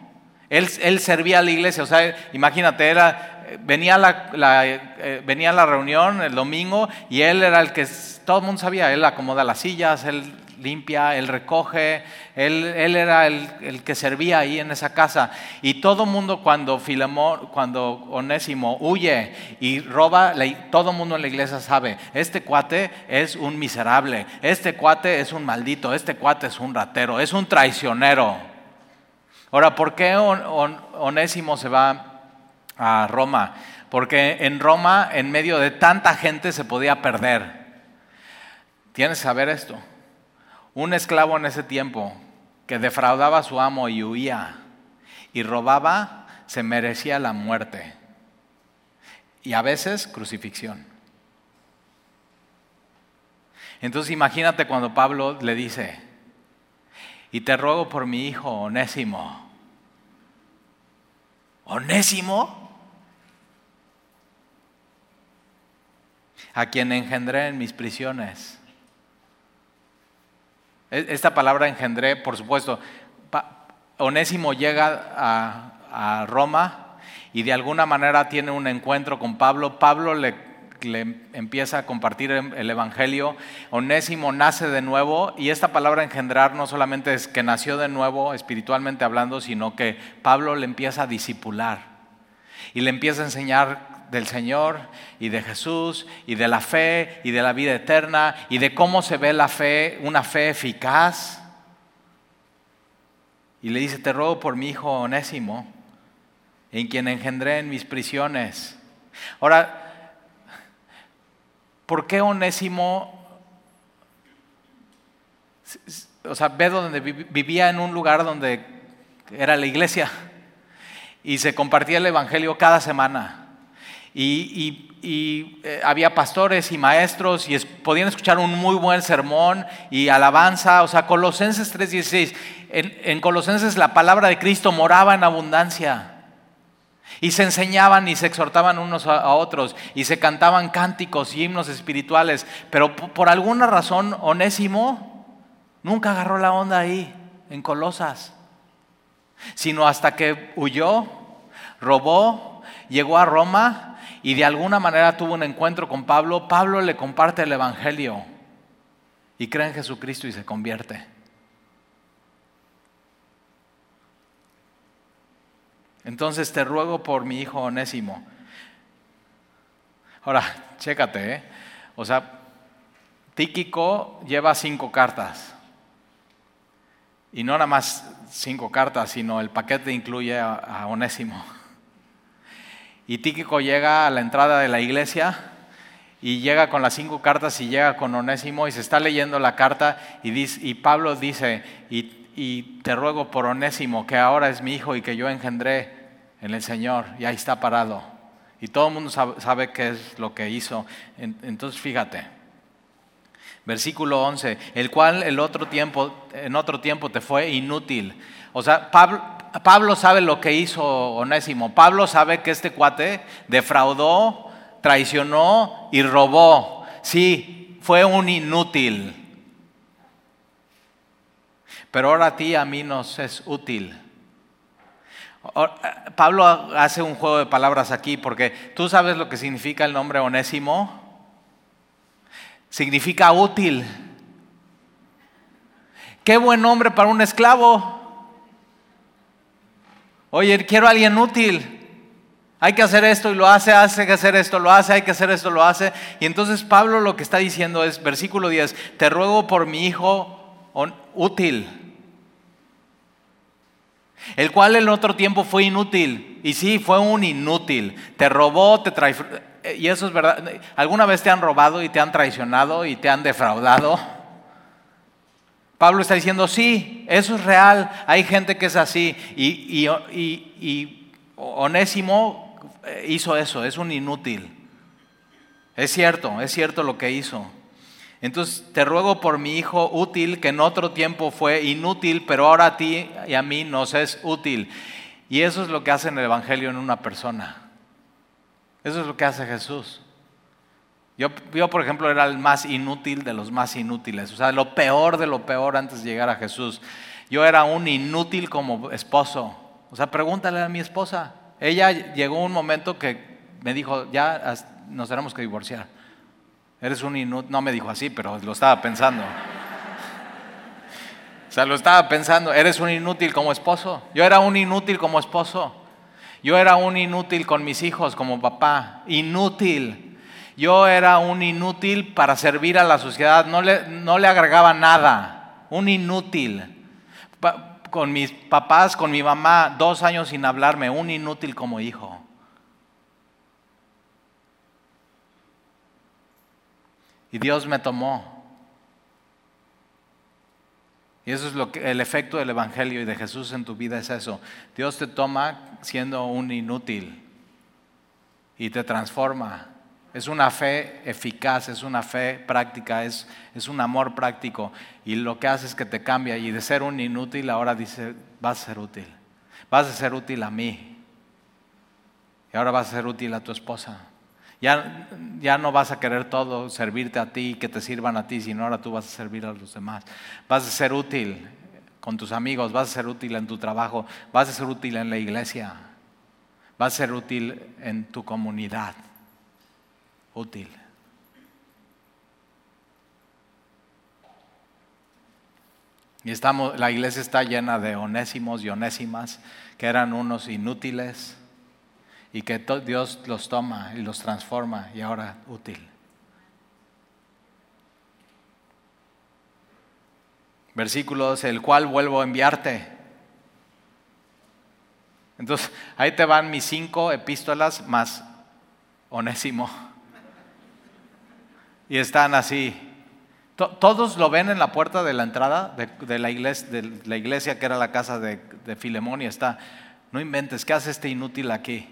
Él, él servía a la iglesia, o sea, imagínate, era, venía, la, la, eh, venía la reunión el domingo y él era el que todo el mundo sabía, él acomoda las sillas, él limpia, él recoge, él, era el, que servía ahí en esa casa. Y todo mundo cuando Filemón, cuando Onésimo huye y roba, todo mundo en la iglesia sabe, este cuate es un miserable, este cuate es un maldito, este cuate es un ratero, es un traicionero. Ahora, ¿por qué Onésimo se va a Roma? Porque en Roma, en medio de tanta gente, se podía perder. Tienes que saber esto. Un esclavo en ese tiempo que defraudaba a su amo y huía y robaba, se merecía la muerte y a veces crucifixión. Entonces imagínate cuando Pablo le dice, y te ruego por mi hijo Onésimo. ¿Onésimo? A quien engendré en mis prisiones. E, esta palabra engendré, por supuesto, Onésimo llega a, Roma y de alguna manera tiene un encuentro con Pablo. Pablo le, empieza a compartir el Evangelio. Onésimo nace de nuevo y esta palabra engendrar no solamente es que nació de nuevo espiritualmente hablando, sino que Pablo le empieza a disipular y le empieza a enseñar del Señor y de Jesús y de la fe y de la vida eterna y de cómo se ve la fe, una fe eficaz. Y le dice, te ruego por mi hijo Onésimo, en quien engendré en mis prisiones. Ahora, ¿por qué Onésimo, o sea, ve donde vivía en un lugar donde era la iglesia y se compartía el Evangelio cada semana? Y, eh, había pastores y maestros y podían escuchar un muy buen sermón y alabanza. O sea, Colosenses 3:16, en, en Colosenses la palabra de Cristo moraba en abundancia. Y se enseñaban y se exhortaban unos a, otros y se cantaban cánticos y himnos espirituales. Pero por alguna razón, Onésimo nunca agarró la onda ahí, en Colosas. Sino hasta que huyó, robó, llegó a Roma y de alguna manera tuvo un encuentro con Pablo, Pablo le comparte el Evangelio y cree en Jesucristo y se convierte. Entonces te ruego por mi hijo Onésimo. Ahora, chécate, ¿eh? O sea, Tíquico lleva cinco cartas. Y no nada más cinco cartas, sino el paquete incluye a Onésimo. Y Tíquico llega a la entrada de la iglesia y llega con las cinco cartas y llega con Onésimo y se está leyendo la carta y, dice, y Pablo dice, y, te ruego por Onésimo, que ahora es mi hijo y que yo engendré en el Señor, y ahí está parado. Y todo el mundo sabe, qué es lo que hizo. Entonces fíjate, versículo 11, el cual el otro tiempo, en otro tiempo te fue inútil. O sea, Pablo, Pablo sabe lo que hizo Onésimo. Pablo sabe que este cuate defraudó, traicionó y robó. Sí, fue un inútil. pero ahora a ti a mí nos es útil. Pablo hace un juego de palabras aquí porque tú sabes lo que significa el nombre onésimo. Significa útil. Qué buen nombre para un esclavo. Oye, quiero a alguien útil. Hay que hacer esto y lo hace, hace que hacer esto, lo hace, hay que hacer esto, lo hace. Y entonces Pablo lo que está diciendo es, versículo 10, te ruego por mi hijo útil, el cual en otro tiempo fue inútil. Y sí, fue un inútil. Te robó, te traicionó. Y eso es verdad. ¿Alguna vez te han robado y te han traicionado y te han defraudado? Pablo está diciendo, sí, eso es real. Hay gente que es así. Y, Onésimo eh, hizo eso, es un inútil. Es cierto, es cierto lo que hizo. Entonces te ruego por mi hijo útil, que en otro tiempo fue inútil, pero ahora a ti y a mí nos es útil. Y eso es lo que hace en el Evangelio en una persona. Eso es lo que hace Jesús. Yo, yo, por ejemplo, era el más inútil de los más inútiles, o sea, lo peor de lo peor antes de llegar a Jesús. Yo era un inútil como esposo. O sea, pregúntale a mi esposa. Ella llegó un momento que me dijo, ya nos tenemos que divorciar. Eres un inútil. No me dijo así, pero lo estaba pensando. O sea, lo estaba pensando. Eres un inútil como esposo. Yo era un inútil como esposo. Yo era un inútil con mis hijos como papá. Inútil. Yo era un inútil para servir a la sociedad. No le, no le agregaba nada. Un inútil con mis papás, con mi mamá, dos años sin hablarme, un inútil como hijo. Y Dios me tomó. Y eso es lo que el efecto del evangelio y de Jesús en tu vida es eso. Dios te toma siendo un inútil y te transforma es una fe eficaz, es una fe práctica, es, es un amor práctico. Y lo que hace es que te cambia. Y de ser un inútil ahora dice, vas a ser útil. Vas a ser útil a mí. Y ahora vas a ser útil a tu esposa. Ya, ya, no vas a querer todo servirte a ti, que te sirvan a ti, sino ahora tú vas a servir a los demás. Vas a ser útil con tus amigos, vas a ser útil en tu trabajo, vas a ser útil en la iglesia, vas a ser útil en tu comunidad útil. Y estamos, la iglesia está llena de onésimos y onésimas que eran unos inútiles y que Dios los toma y los transforma y ahora útil. Versículos, el cual vuelvo a enviarte. Entonces, ahí te van mis cinco epístolas más onésimo. Y están así. Todos lo ven en la puerta de la entrada de, la, iglesia, de la iglesia que era la casa de, Filemón y está, no inventes, ¿qué hace este inútil aquí?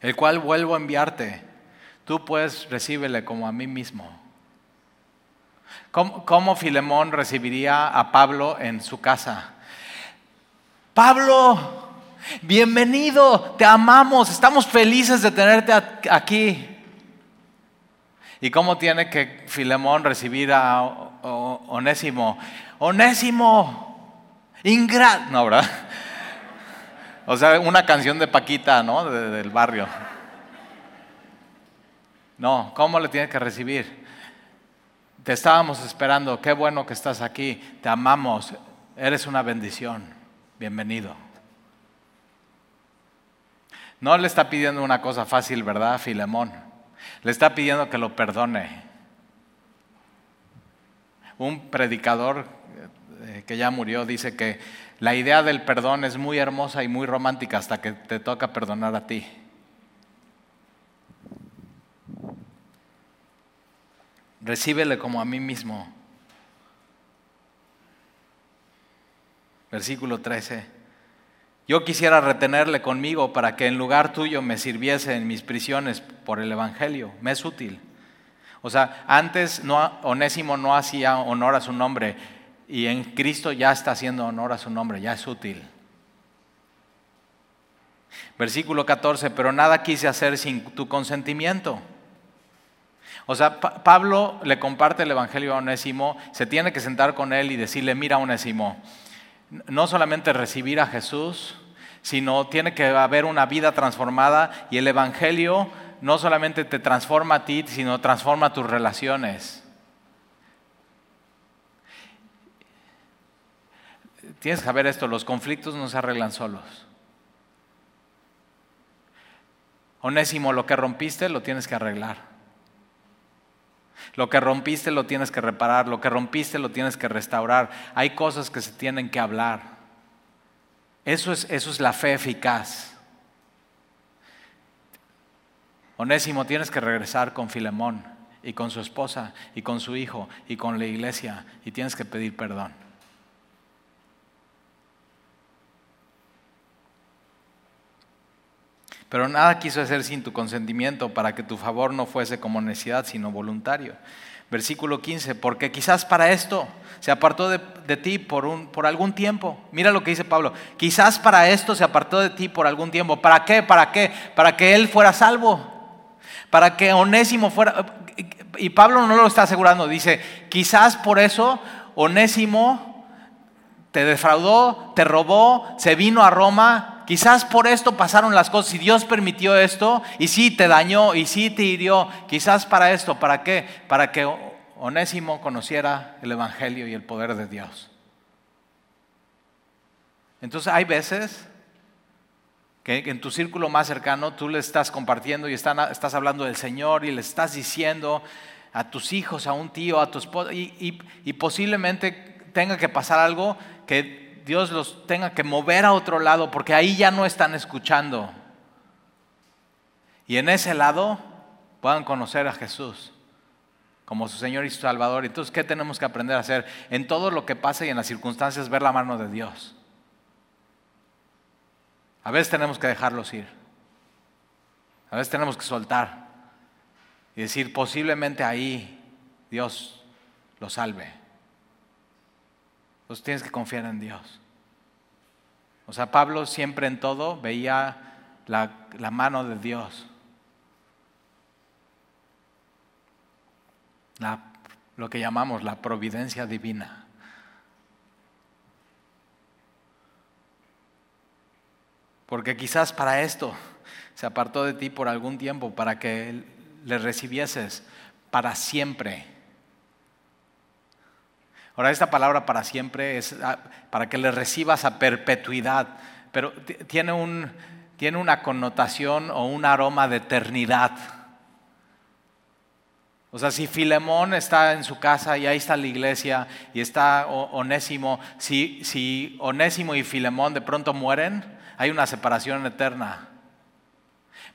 el cual vuelvo a enviarte. Tú pues recíbele como a mí mismo. ¿Cómo, ¿Cómo, Filemón recibiría a Pablo en su casa? Pablo, bienvenido, te amamos, estamos felices de tenerte aquí. ¿Y cómo tiene que Filemón recibir a Onésimo? Onésimo, ingrato, no, ¿verdad? O sea, una canción de Paquita, ¿no? del barrio. No, ¿cómo le tiene que recibir? Te estábamos esperando, qué bueno que estás aquí, te amamos, eres una bendición bienvenido. No le está pidiendo una cosa fácil, ¿verdad, Filemón? Le está pidiendo que lo perdone. Un predicador eh, que ya murió dice que la idea del perdón es muy hermosa y muy romántica hasta que te toca perdonar a ti. Recíbele como a mí mismo. Versículo 13. Yo quisiera retenerle conmigo para que en lugar tuyo me sirviese en mis prisiones por el Evangelio. Me es útil. O sea, antes Onésimo no hacía honor a su nombre y en Cristo ya está haciendo honor a su nombre, ya es útil. Versículo 14, pero nada quise hacer sin tu consentimiento. O sea, Pablo le comparte el Evangelio a Onésimo, se tiene que sentar con él y decirle, mira Onésimo, no solamente recibir a Jesús, sino tiene que haber una vida transformada y el Evangelio no solamente te transforma a ti, sino transforma tus relaciones. Tienes que saber esto, los conflictos no se arreglan solos. Onésimo, lo que rompiste lo tienes que arreglar. Lo que rompiste lo tienes que reparar, lo que rompiste lo tienes que restaurar. Hay cosas que se tienen que hablar. Eso es, eso es la fe eficaz. Onésimo, tienes que regresar con Filemón y con su esposa y con su hijo y con la iglesia y tienes que pedir perdón. Pero nada quiso hacer sin tu consentimiento para que tu favor no fuese como necesidad, sino voluntario. Versículo 15, porque quizás para esto se apartó de, ti por, un, por algún tiempo. Mira lo que dice Pablo, quizás para esto se apartó de ti por algún tiempo. ¿Para qué? ¿Para qué? Para que él fuera salvo. Para que Onésimo fuera... Y Pablo no lo está asegurando, dice, quizás por eso Onésimo te defraudó, te robó, se vino a Roma Quizás por esto pasaron las cosas y Dios permitió esto y sí te dañó y sí te hirió. Quizás para esto, ¿para qué? Para que Onésimo conociera el Evangelio y el poder de Dios. Entonces hay veces que en tu círculo más cercano tú le estás compartiendo y estás hablando del Señor y le estás diciendo a tus hijos, a un tío, a tu esposa, y, y posiblemente tenga que pasar algo que Dios los tenga que mover a otro lado porque ahí ya no están escuchando. Y en ese lado puedan conocer a Jesús como su Señor y su Salvador. Entonces, ¿qué tenemos que aprender a hacer? En todo lo que pasa y en las circunstancias, ver la mano de Dios. A veces tenemos que dejarlos ir. A veces tenemos que soltar y decir, posiblemente ahí Dios lo salve. Pues tienes que confiar en Dios. O sea, Pablo siempre en todo veía la, mano de Dios. lo que llamamos la providencia divina. Porque quizás para esto se apartó de ti por algún tiempo, para que le recibieses para siempre. Ahora, esta palabra para siempre es ah, para que le recibas a perpetuidad, pero tiene, un, tiene una connotación o un aroma de eternidad. O sea, si Filemón está en su casa y ahí está la iglesia y está Onésimo, si, si Onésimo y Filemón de pronto mueren, hay una separación eterna.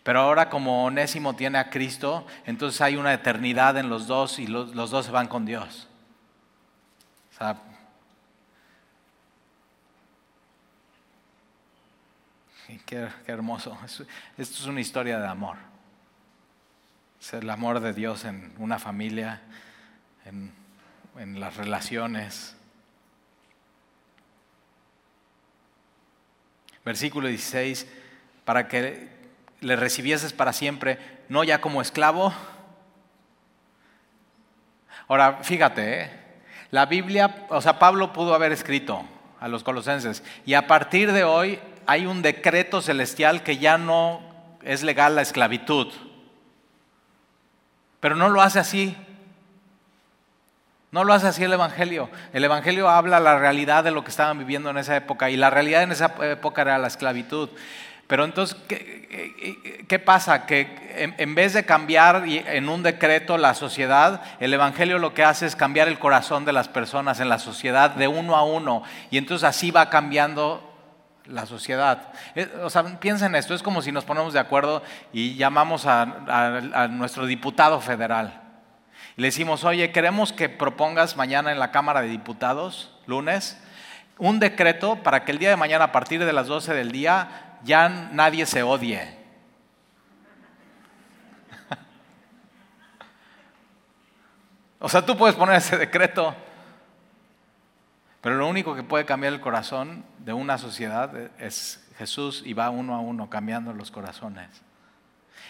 Pero ahora como Onésimo tiene a Cristo, entonces hay una eternidad en los dos y los, los dos se van con Dios. Qué, hermoso. Esto es una historia de amor. Es el amor de Dios en una familia, en, en las relaciones. Versículo 16, para que le recibieses para siempre, no ya como esclavo. Ahora, fíjate, ¿eh? La Biblia, o sea, Pablo pudo haber escrito a los colosenses, y a partir de hoy hay un decreto celestial que ya no es legal la esclavitud. Pero no lo hace así. No lo hace así el Evangelio. El Evangelio habla la realidad de lo que estaban viviendo en esa época y la realidad en esa época era la esclavitud. Pero entonces, ¿qué, pasa? Que en, vez de cambiar en un decreto la sociedad, el Evangelio lo que hace es cambiar el corazón de las personas en la sociedad de uno a uno. Y entonces así va cambiando la sociedad. O sea, piensa en esto, es como si nos ponemos de acuerdo y llamamos a, a nuestro diputado federal. Le decimos, oye, queremos que propongas mañana en la Cámara de Diputados, lunes, un decreto para que el día de mañana, a partir de las 12 del día, ya nadie se odie. O sea, tú puedes poner ese decreto. Pero lo único que puede cambiar el corazón de una sociedad es Jesús y va uno a uno cambiando los corazones.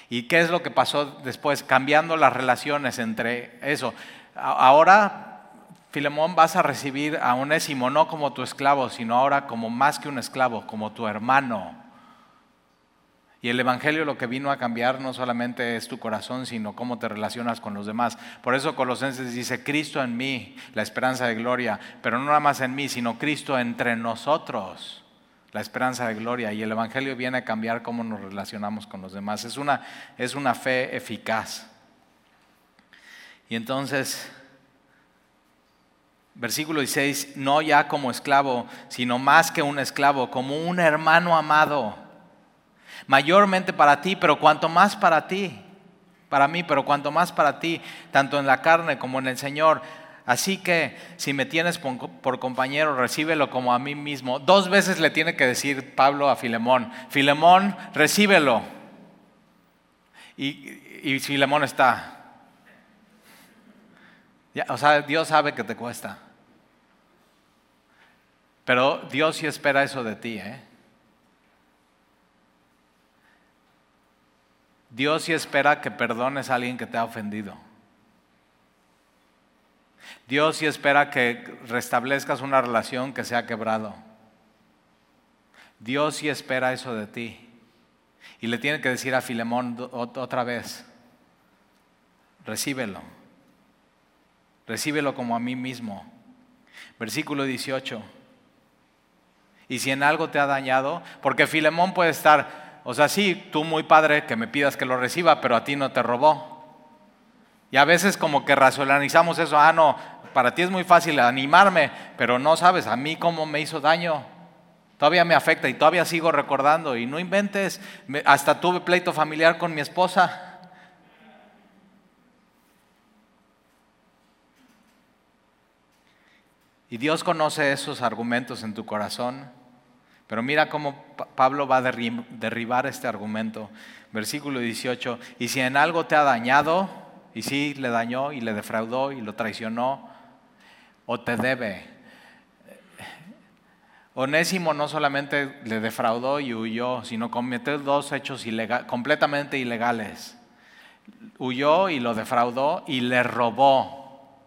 ¿Y qué es lo que pasó después? Cambiando las relaciones entre eso. Ahora, Filemón, vas a recibir a Onésimo no como tu esclavo, sino ahora como más que un esclavo, como tu hermano. Y el Evangelio lo que vino a cambiar no solamente es tu corazón, sino cómo te relacionas con los demás. Por eso Colosenses dice, Cristo en mí, la esperanza de gloria, pero no nada más en mí, sino Cristo entre nosotros, la esperanza de gloria. Y el Evangelio viene a cambiar cómo nos relacionamos con los demás. Es una, es una fe eficaz. Y entonces, versículo 16, no ya como esclavo, sino más que un esclavo, como un hermano amado mayormente para ti, pero cuanto más para ti, para mí, pero cuanto más para ti, tanto en la carne como en el Señor. Así que si me tienes por compañero, recíbelo como a mí mismo. Dos veces le tiene que decir Pablo a Filemón, Filemón, recíbelo. Y, y Filemón está. o sea, Dios sabe que te cuesta. Pero Dios sí espera eso de ti, ¿eh? Dios sí espera que perdones a alguien que te ha ofendido. Dios sí espera que restablezcas una relación que se ha quebrado. Dios sí espera eso de ti. Y le tiene que decir a Filemón otra vez, recíbelo. Recíbelo como a mí mismo. Versículo 18. Y si en algo te ha dañado, porque Filemón puede estar, o sea, sí, tú muy padre que me pidas que lo reciba, pero a ti no te robó. Y a veces como que racionalizamos eso, ah, no, para ti es muy fácil animarme, pero no sabes a mí cómo me hizo daño. Todavía me afecta y todavía sigo recordando. Y no inventes, hasta tuve pleito familiar con mi esposa. Y Dios conoce esos argumentos en tu corazón. Pero mira cómo Pablo va a derribar este argumento. Versículo 18, y si en algo te ha dañado, y si le dañó y le defraudó y lo traicionó, o te debe. Onésimo no solamente le defraudó y huyó, sino cometió dos hechos completamente ilegales. Huyó y lo defraudó y le robó.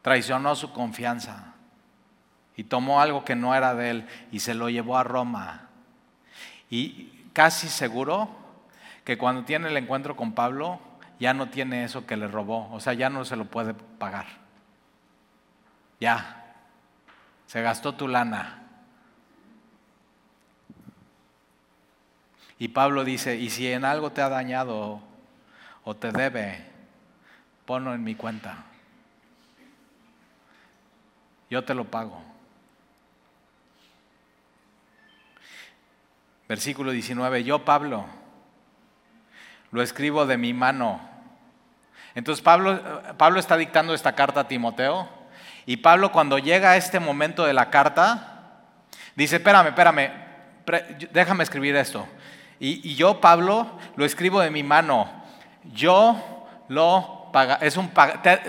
Traicionó su confianza y tomó algo que no era de él y se lo llevó a Roma. Y casi seguro que cuando tiene el encuentro con Pablo ya no tiene eso que le robó, o sea, ya no se lo puede pagar. Ya, se gastó tu lana. Y Pablo dice, y si en algo te ha dañado o te debe, ponlo en mi cuenta. Yo te lo pago. Versículo 19, yo Pablo, lo escribo de mi mano. Entonces Pablo, Pablo está dictando esta carta a Timoteo y Pablo cuando llega a este momento de la carta, dice, espérame, espérame, déjame escribir esto. Y, yo, Pablo, lo escribo de mi mano. Yo lo es un,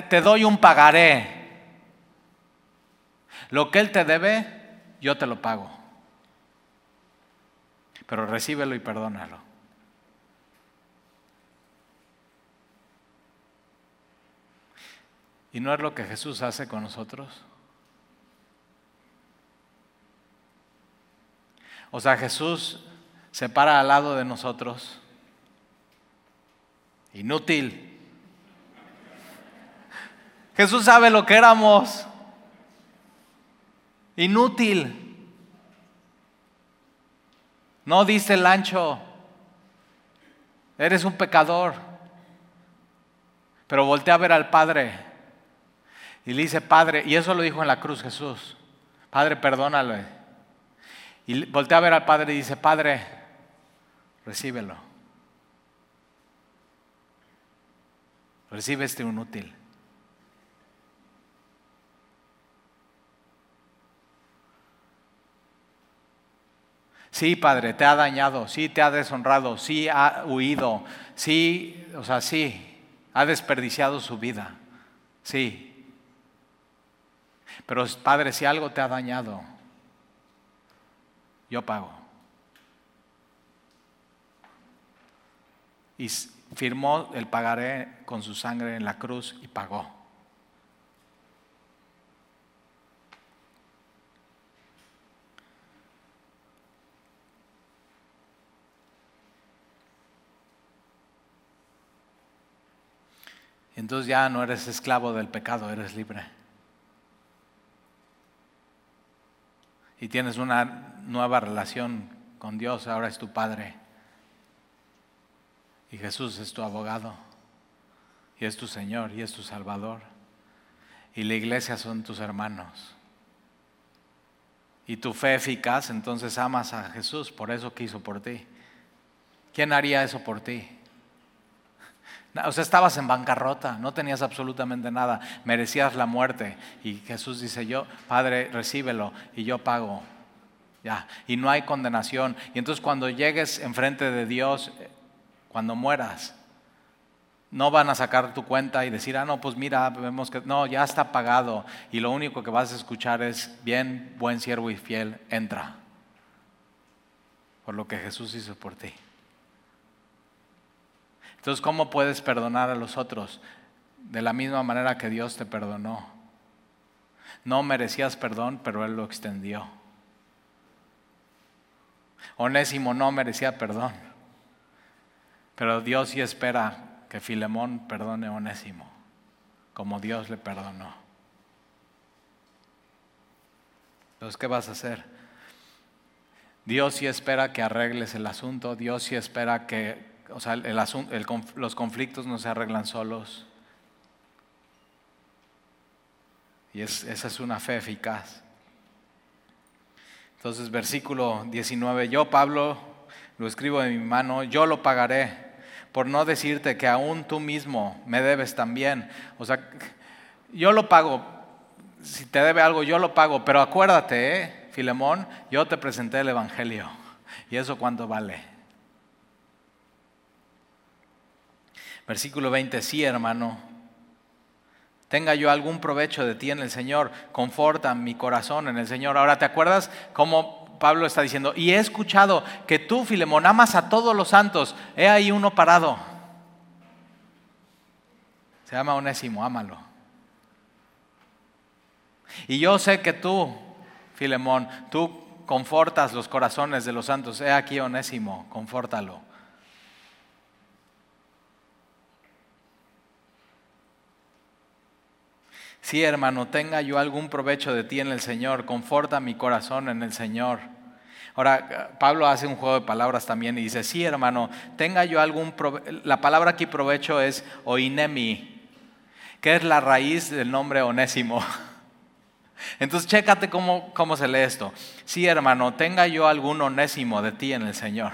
te doy un pagaré. Lo que él te debe, yo te lo pago pero recíbelo y perdónalo. ¿Y no es lo que Jesús hace con nosotros? O sea, Jesús se para al lado de nosotros. Inútil. Jesús sabe lo que éramos. Inútil. No dice el ancho, eres un pecador. Pero voltea a ver al Padre y le dice, Padre, y eso lo dijo en la cruz Jesús, Padre, perdónalo. Y voltea a ver al Padre y dice, Padre, recíbelo. Recibe este inútil. Sí, Padre, te ha dañado, sí, te ha deshonrado, sí, ha huido, sí, o sea, sí, ha desperdiciado su vida, sí. Pero Padre, si algo te ha dañado, yo pago. Y firmó el pagaré con su sangre en la cruz y pagó. Entonces ya no eres esclavo del pecado, eres libre. Y tienes una nueva relación con Dios, ahora es tu Padre. Y Jesús es tu abogado. Y es tu Señor y es tu Salvador. Y la iglesia son tus hermanos. Y tu fe eficaz, entonces amas a Jesús, por eso quiso por ti. ¿Quién haría eso por ti? O sea, estabas en bancarrota, no tenías absolutamente nada, merecías la muerte. Y Jesús dice, yo, Padre, recíbelo y yo pago. Ya, y no hay condenación. Y entonces cuando llegues enfrente de Dios, cuando mueras, no van a sacar tu cuenta y decir, ah, no, pues mira, vemos que no, ya está pagado. Y lo único que vas a escuchar es, bien, buen siervo y fiel, entra. Por lo que Jesús hizo por ti. Entonces, ¿cómo puedes perdonar a los otros? De la misma manera que Dios te perdonó. No merecías perdón, pero Él lo extendió. Onésimo no merecía perdón, pero Dios sí espera que Filemón perdone a Onésimo, como Dios le perdonó. Entonces, ¿qué vas a hacer? Dios sí espera que arregles el asunto, Dios sí espera que o sea, los conflictos no se arreglan solos. Y esa es una fe eficaz. Entonces, versículo 19, yo Pablo lo escribo de mi mano, yo lo pagaré, por no decirte que aún tú mismo me debes también. O sea, yo lo pago, si te debe algo, yo lo pago, pero acuérdate, ¿eh, Filemón, yo te presenté el Evangelio. ¿Y eso cuánto vale? Versículo 20, sí hermano, tenga yo algún provecho de ti en el Señor, conforta mi corazón en el Señor. Ahora, ¿te acuerdas cómo Pablo está diciendo? Y he escuchado que tú, Filemón, amas a todos los santos. He ahí uno parado. Se llama Onésimo, ámalo. Y yo sé que tú, Filemón, tú confortas los corazones de los santos. He aquí Onésimo, confórtalo. Sí, hermano, tenga yo algún provecho de ti en el Señor, conforta mi corazón en el Señor. Ahora, Pablo hace un juego de palabras también y dice, sí, hermano, tenga yo algún provecho, la palabra aquí provecho es oinemi, que es la raíz del nombre onésimo. Entonces, chécate cómo, cómo se lee esto. Sí, hermano, tenga yo algún onésimo de ti en el Señor.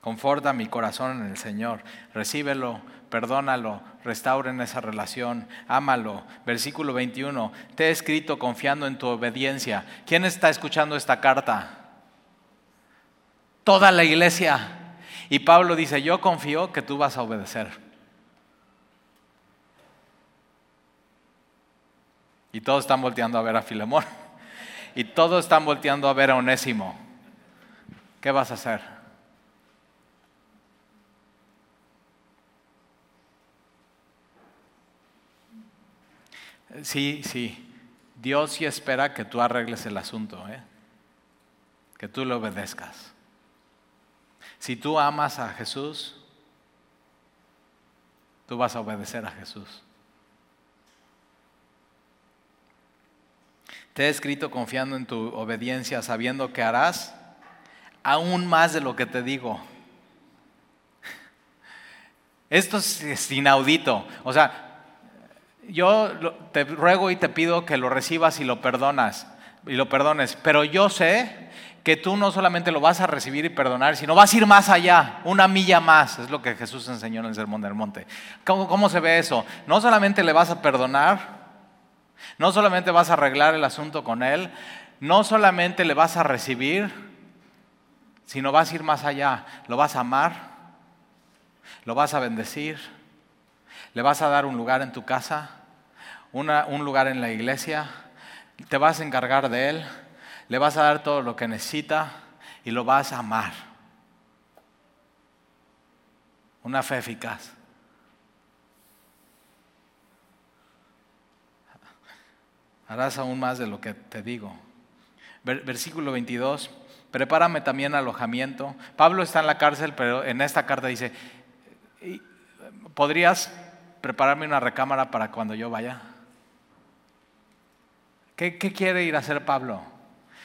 Conforta mi corazón en el Señor, recíbelo perdónalo, restauren esa relación, ámalo. Versículo 21, te he escrito confiando en tu obediencia. ¿Quién está escuchando esta carta? Toda la iglesia. Y Pablo dice, yo confío que tú vas a obedecer. Y todos están volteando a ver a Filemón. Y todos están volteando a ver a Onésimo. ¿Qué vas a hacer? Sí, sí. Dios sí espera que tú arregles el asunto, ¿eh? que tú le obedezcas. Si tú amas a Jesús, tú vas a obedecer a Jesús. Te he escrito confiando en tu obediencia, sabiendo que harás aún más de lo que te digo. Esto es inaudito. O sea, yo te ruego y te pido que lo recibas y lo perdonas y lo perdones, pero yo sé que tú no solamente lo vas a recibir y perdonar, sino vas a ir más allá, una milla más, es lo que Jesús enseñó en el Sermón del Monte. ¿Cómo, cómo se ve eso? No solamente le vas a perdonar, no solamente vas a arreglar el asunto con él, no solamente le vas a recibir, sino vas a ir más allá, lo vas a amar, lo vas a bendecir Le vas a dar un lugar en tu casa, un lugar en la iglesia, te vas a encargar de él, le vas a dar todo lo que necesita y lo vas a amar. Una fe eficaz. Harás aún más de lo que te digo. Versículo 22. Prepárame también alojamiento. Pablo está en la cárcel, pero en esta carta dice, ¿podrías prepararme una recámara para cuando yo vaya? ¿Qué, quiere ir a hacer Pablo?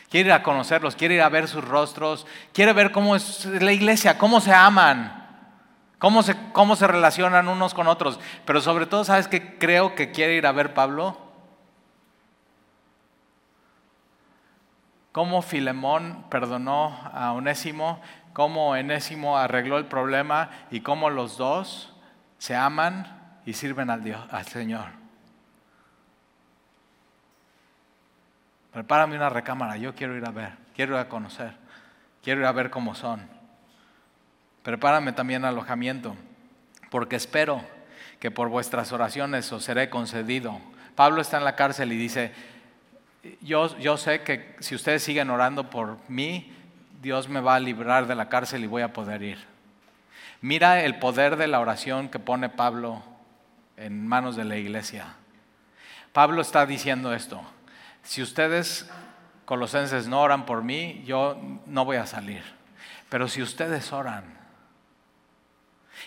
Quiere ir a conocerlos, quiere ir a ver sus rostros, quiere ver cómo es la iglesia, cómo se aman, cómo se, cómo se relacionan unos con otros. Pero sobre todo, ¿sabes qué creo que quiere ir a ver Pablo? Cómo Filemón perdonó a Onésimo, cómo Onésimo arregló el problema y cómo los dos se aman y sirven al, Dios, al Señor. Prepárame una recámara, yo quiero ir a ver, quiero ir a conocer, quiero ir a ver cómo son. Prepárame también alojamiento, porque espero que por vuestras oraciones os seré concedido. Pablo está en la cárcel y dice, yo, yo sé que si ustedes siguen orando por mí, Dios me va a librar de la cárcel y voy a poder ir. Mira el poder de la oración que pone Pablo en manos de la iglesia. Pablo está diciendo esto, si ustedes, colosenses, no oran por mí, yo no voy a salir. Pero si ustedes oran,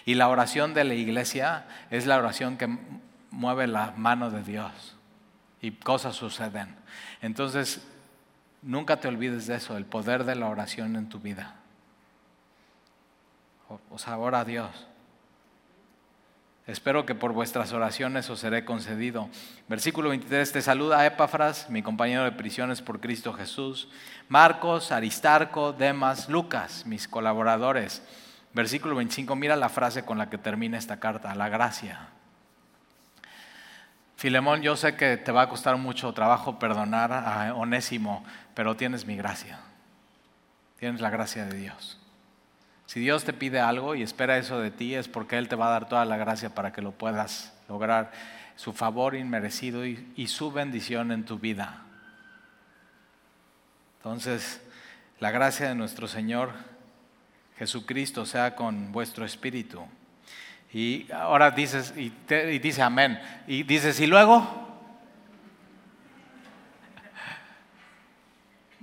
y la oración de la iglesia es la oración que mueve la mano de Dios y cosas suceden. Entonces, nunca te olvides de eso, el poder de la oración en tu vida. O sea, ora a Dios. Espero que por vuestras oraciones os seré concedido. Versículo 23, te saluda Epafras, mi compañero de prisiones por Cristo Jesús, Marcos, Aristarco, Demas, Lucas, mis colaboradores. Versículo 25, mira la frase con la que termina esta carta, la gracia. Filemón, yo sé que te va a costar mucho trabajo perdonar a Onésimo, pero tienes mi gracia. Tienes la gracia de Dios. Si Dios te pide algo y espera eso de ti, es porque Él te va a dar toda la gracia para que lo puedas lograr, su favor inmerecido y, su bendición en tu vida. Entonces, la gracia de nuestro Señor Jesucristo sea con vuestro espíritu. Y ahora dices, y, y dice amén. Y dices, ¿y luego?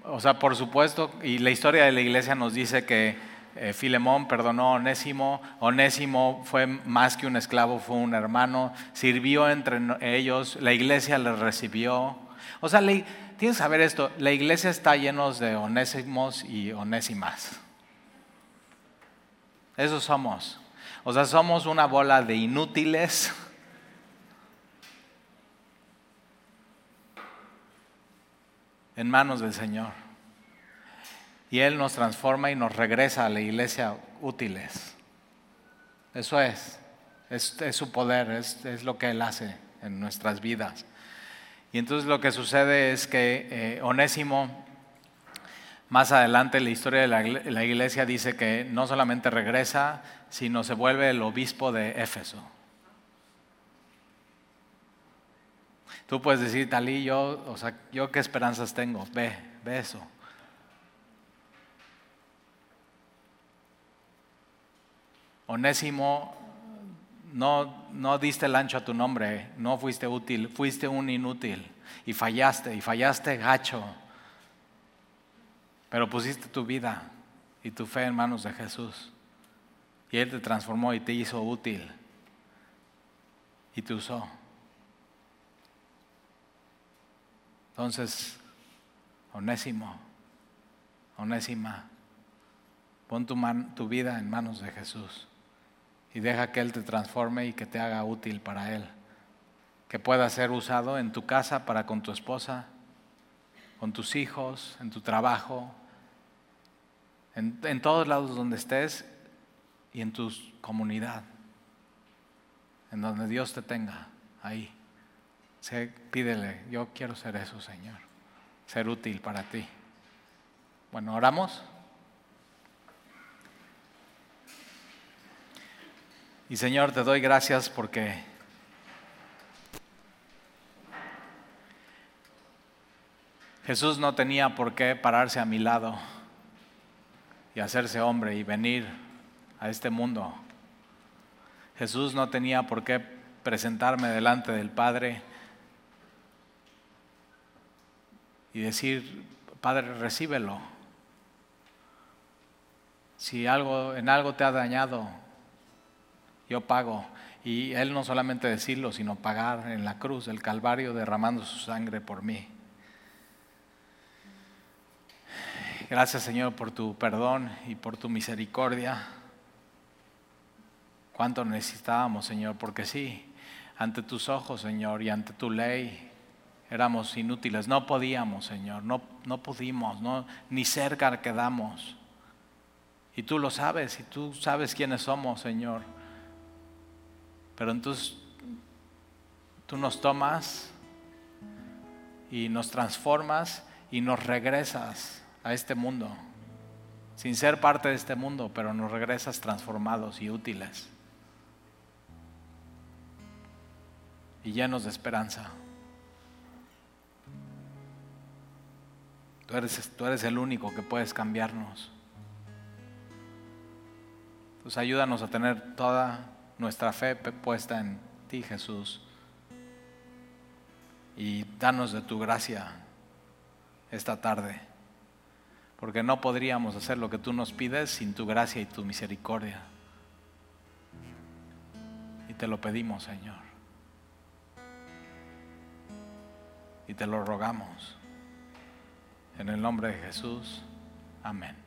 O sea, por supuesto, y la historia de la iglesia nos dice que eh, Filemón perdonó a Onésimo, Onésimo fue más que un esclavo, fue un hermano, sirvió entre ellos, la iglesia le recibió. O sea, tienes que saber esto, la iglesia está llena de onésimos y onésimas. Eso somos. O sea, somos una bola de inútiles. en manos del Señor y Él nos transforma y nos regresa a la iglesia útiles. Eso es, es, su poder, es, lo que Él hace en nuestras vidas. Y entonces lo que sucede es que eh, Onésimo, más adelante en la historia de la, iglesia dice que no solamente regresa, sino se vuelve el obispo de Éfeso. Tú puedes decir, Talí, yo, o sea, yo qué esperanzas tengo, ve, ve eso. Onésimo, no, no diste el ancho a tu nombre, no fuiste útil, fuiste un inútil y fallaste, y fallaste gacho. Pero pusiste tu vida y tu fe en manos de Jesús. Y Él te transformó y te hizo útil. Y te usó. Entonces, Onésimo, Onésima, pon tu, tu vida en manos de Jesús y deja que Él te transforme y que te haga útil para Él. Que pueda ser usado en tu casa para con tu esposa, con tus hijos, en tu trabajo, en, en todos lados donde estés y en tu comunidad, en donde Dios te tenga ahí. Se, pídele, yo quiero ser eso, Señor, ser útil para ti. Bueno, oramos. Y Señor, te doy gracias porque Jesús no tenía por qué pararse a mi lado y hacerse hombre y venir a este mundo. Jesús no tenía por qué presentarme delante del Padre y decir, Padre, recíbelo. Si algo en algo te ha dañado, yo pago. Y Él no solamente decirlo, sino pagar en la cruz del Calvario derramando su sangre por mí. Gracias Señor por tu perdón y por tu misericordia. Cuánto necesitábamos Señor, porque sí, ante tus ojos Señor y ante tu ley éramos inútiles, no podíamos Señor, no, no pudimos, no, ni cerca quedamos. Y tú lo sabes y tú sabes quiénes somos Señor. Pero entonces tú nos tomas y nos transformas y nos regresas a este mundo, sin ser parte de este mundo, pero nos regresas transformados y útiles y llenos de esperanza. Tú eres, tú eres el único que puedes cambiarnos. Pues ayúdanos a tener toda nuestra fe puesta en ti, Jesús. Y danos de tu gracia esta tarde. Porque no podríamos hacer lo que tú nos pides sin tu gracia y tu misericordia. Y te lo pedimos, Señor. Y te lo rogamos. En el nombre de Jesús. Amén.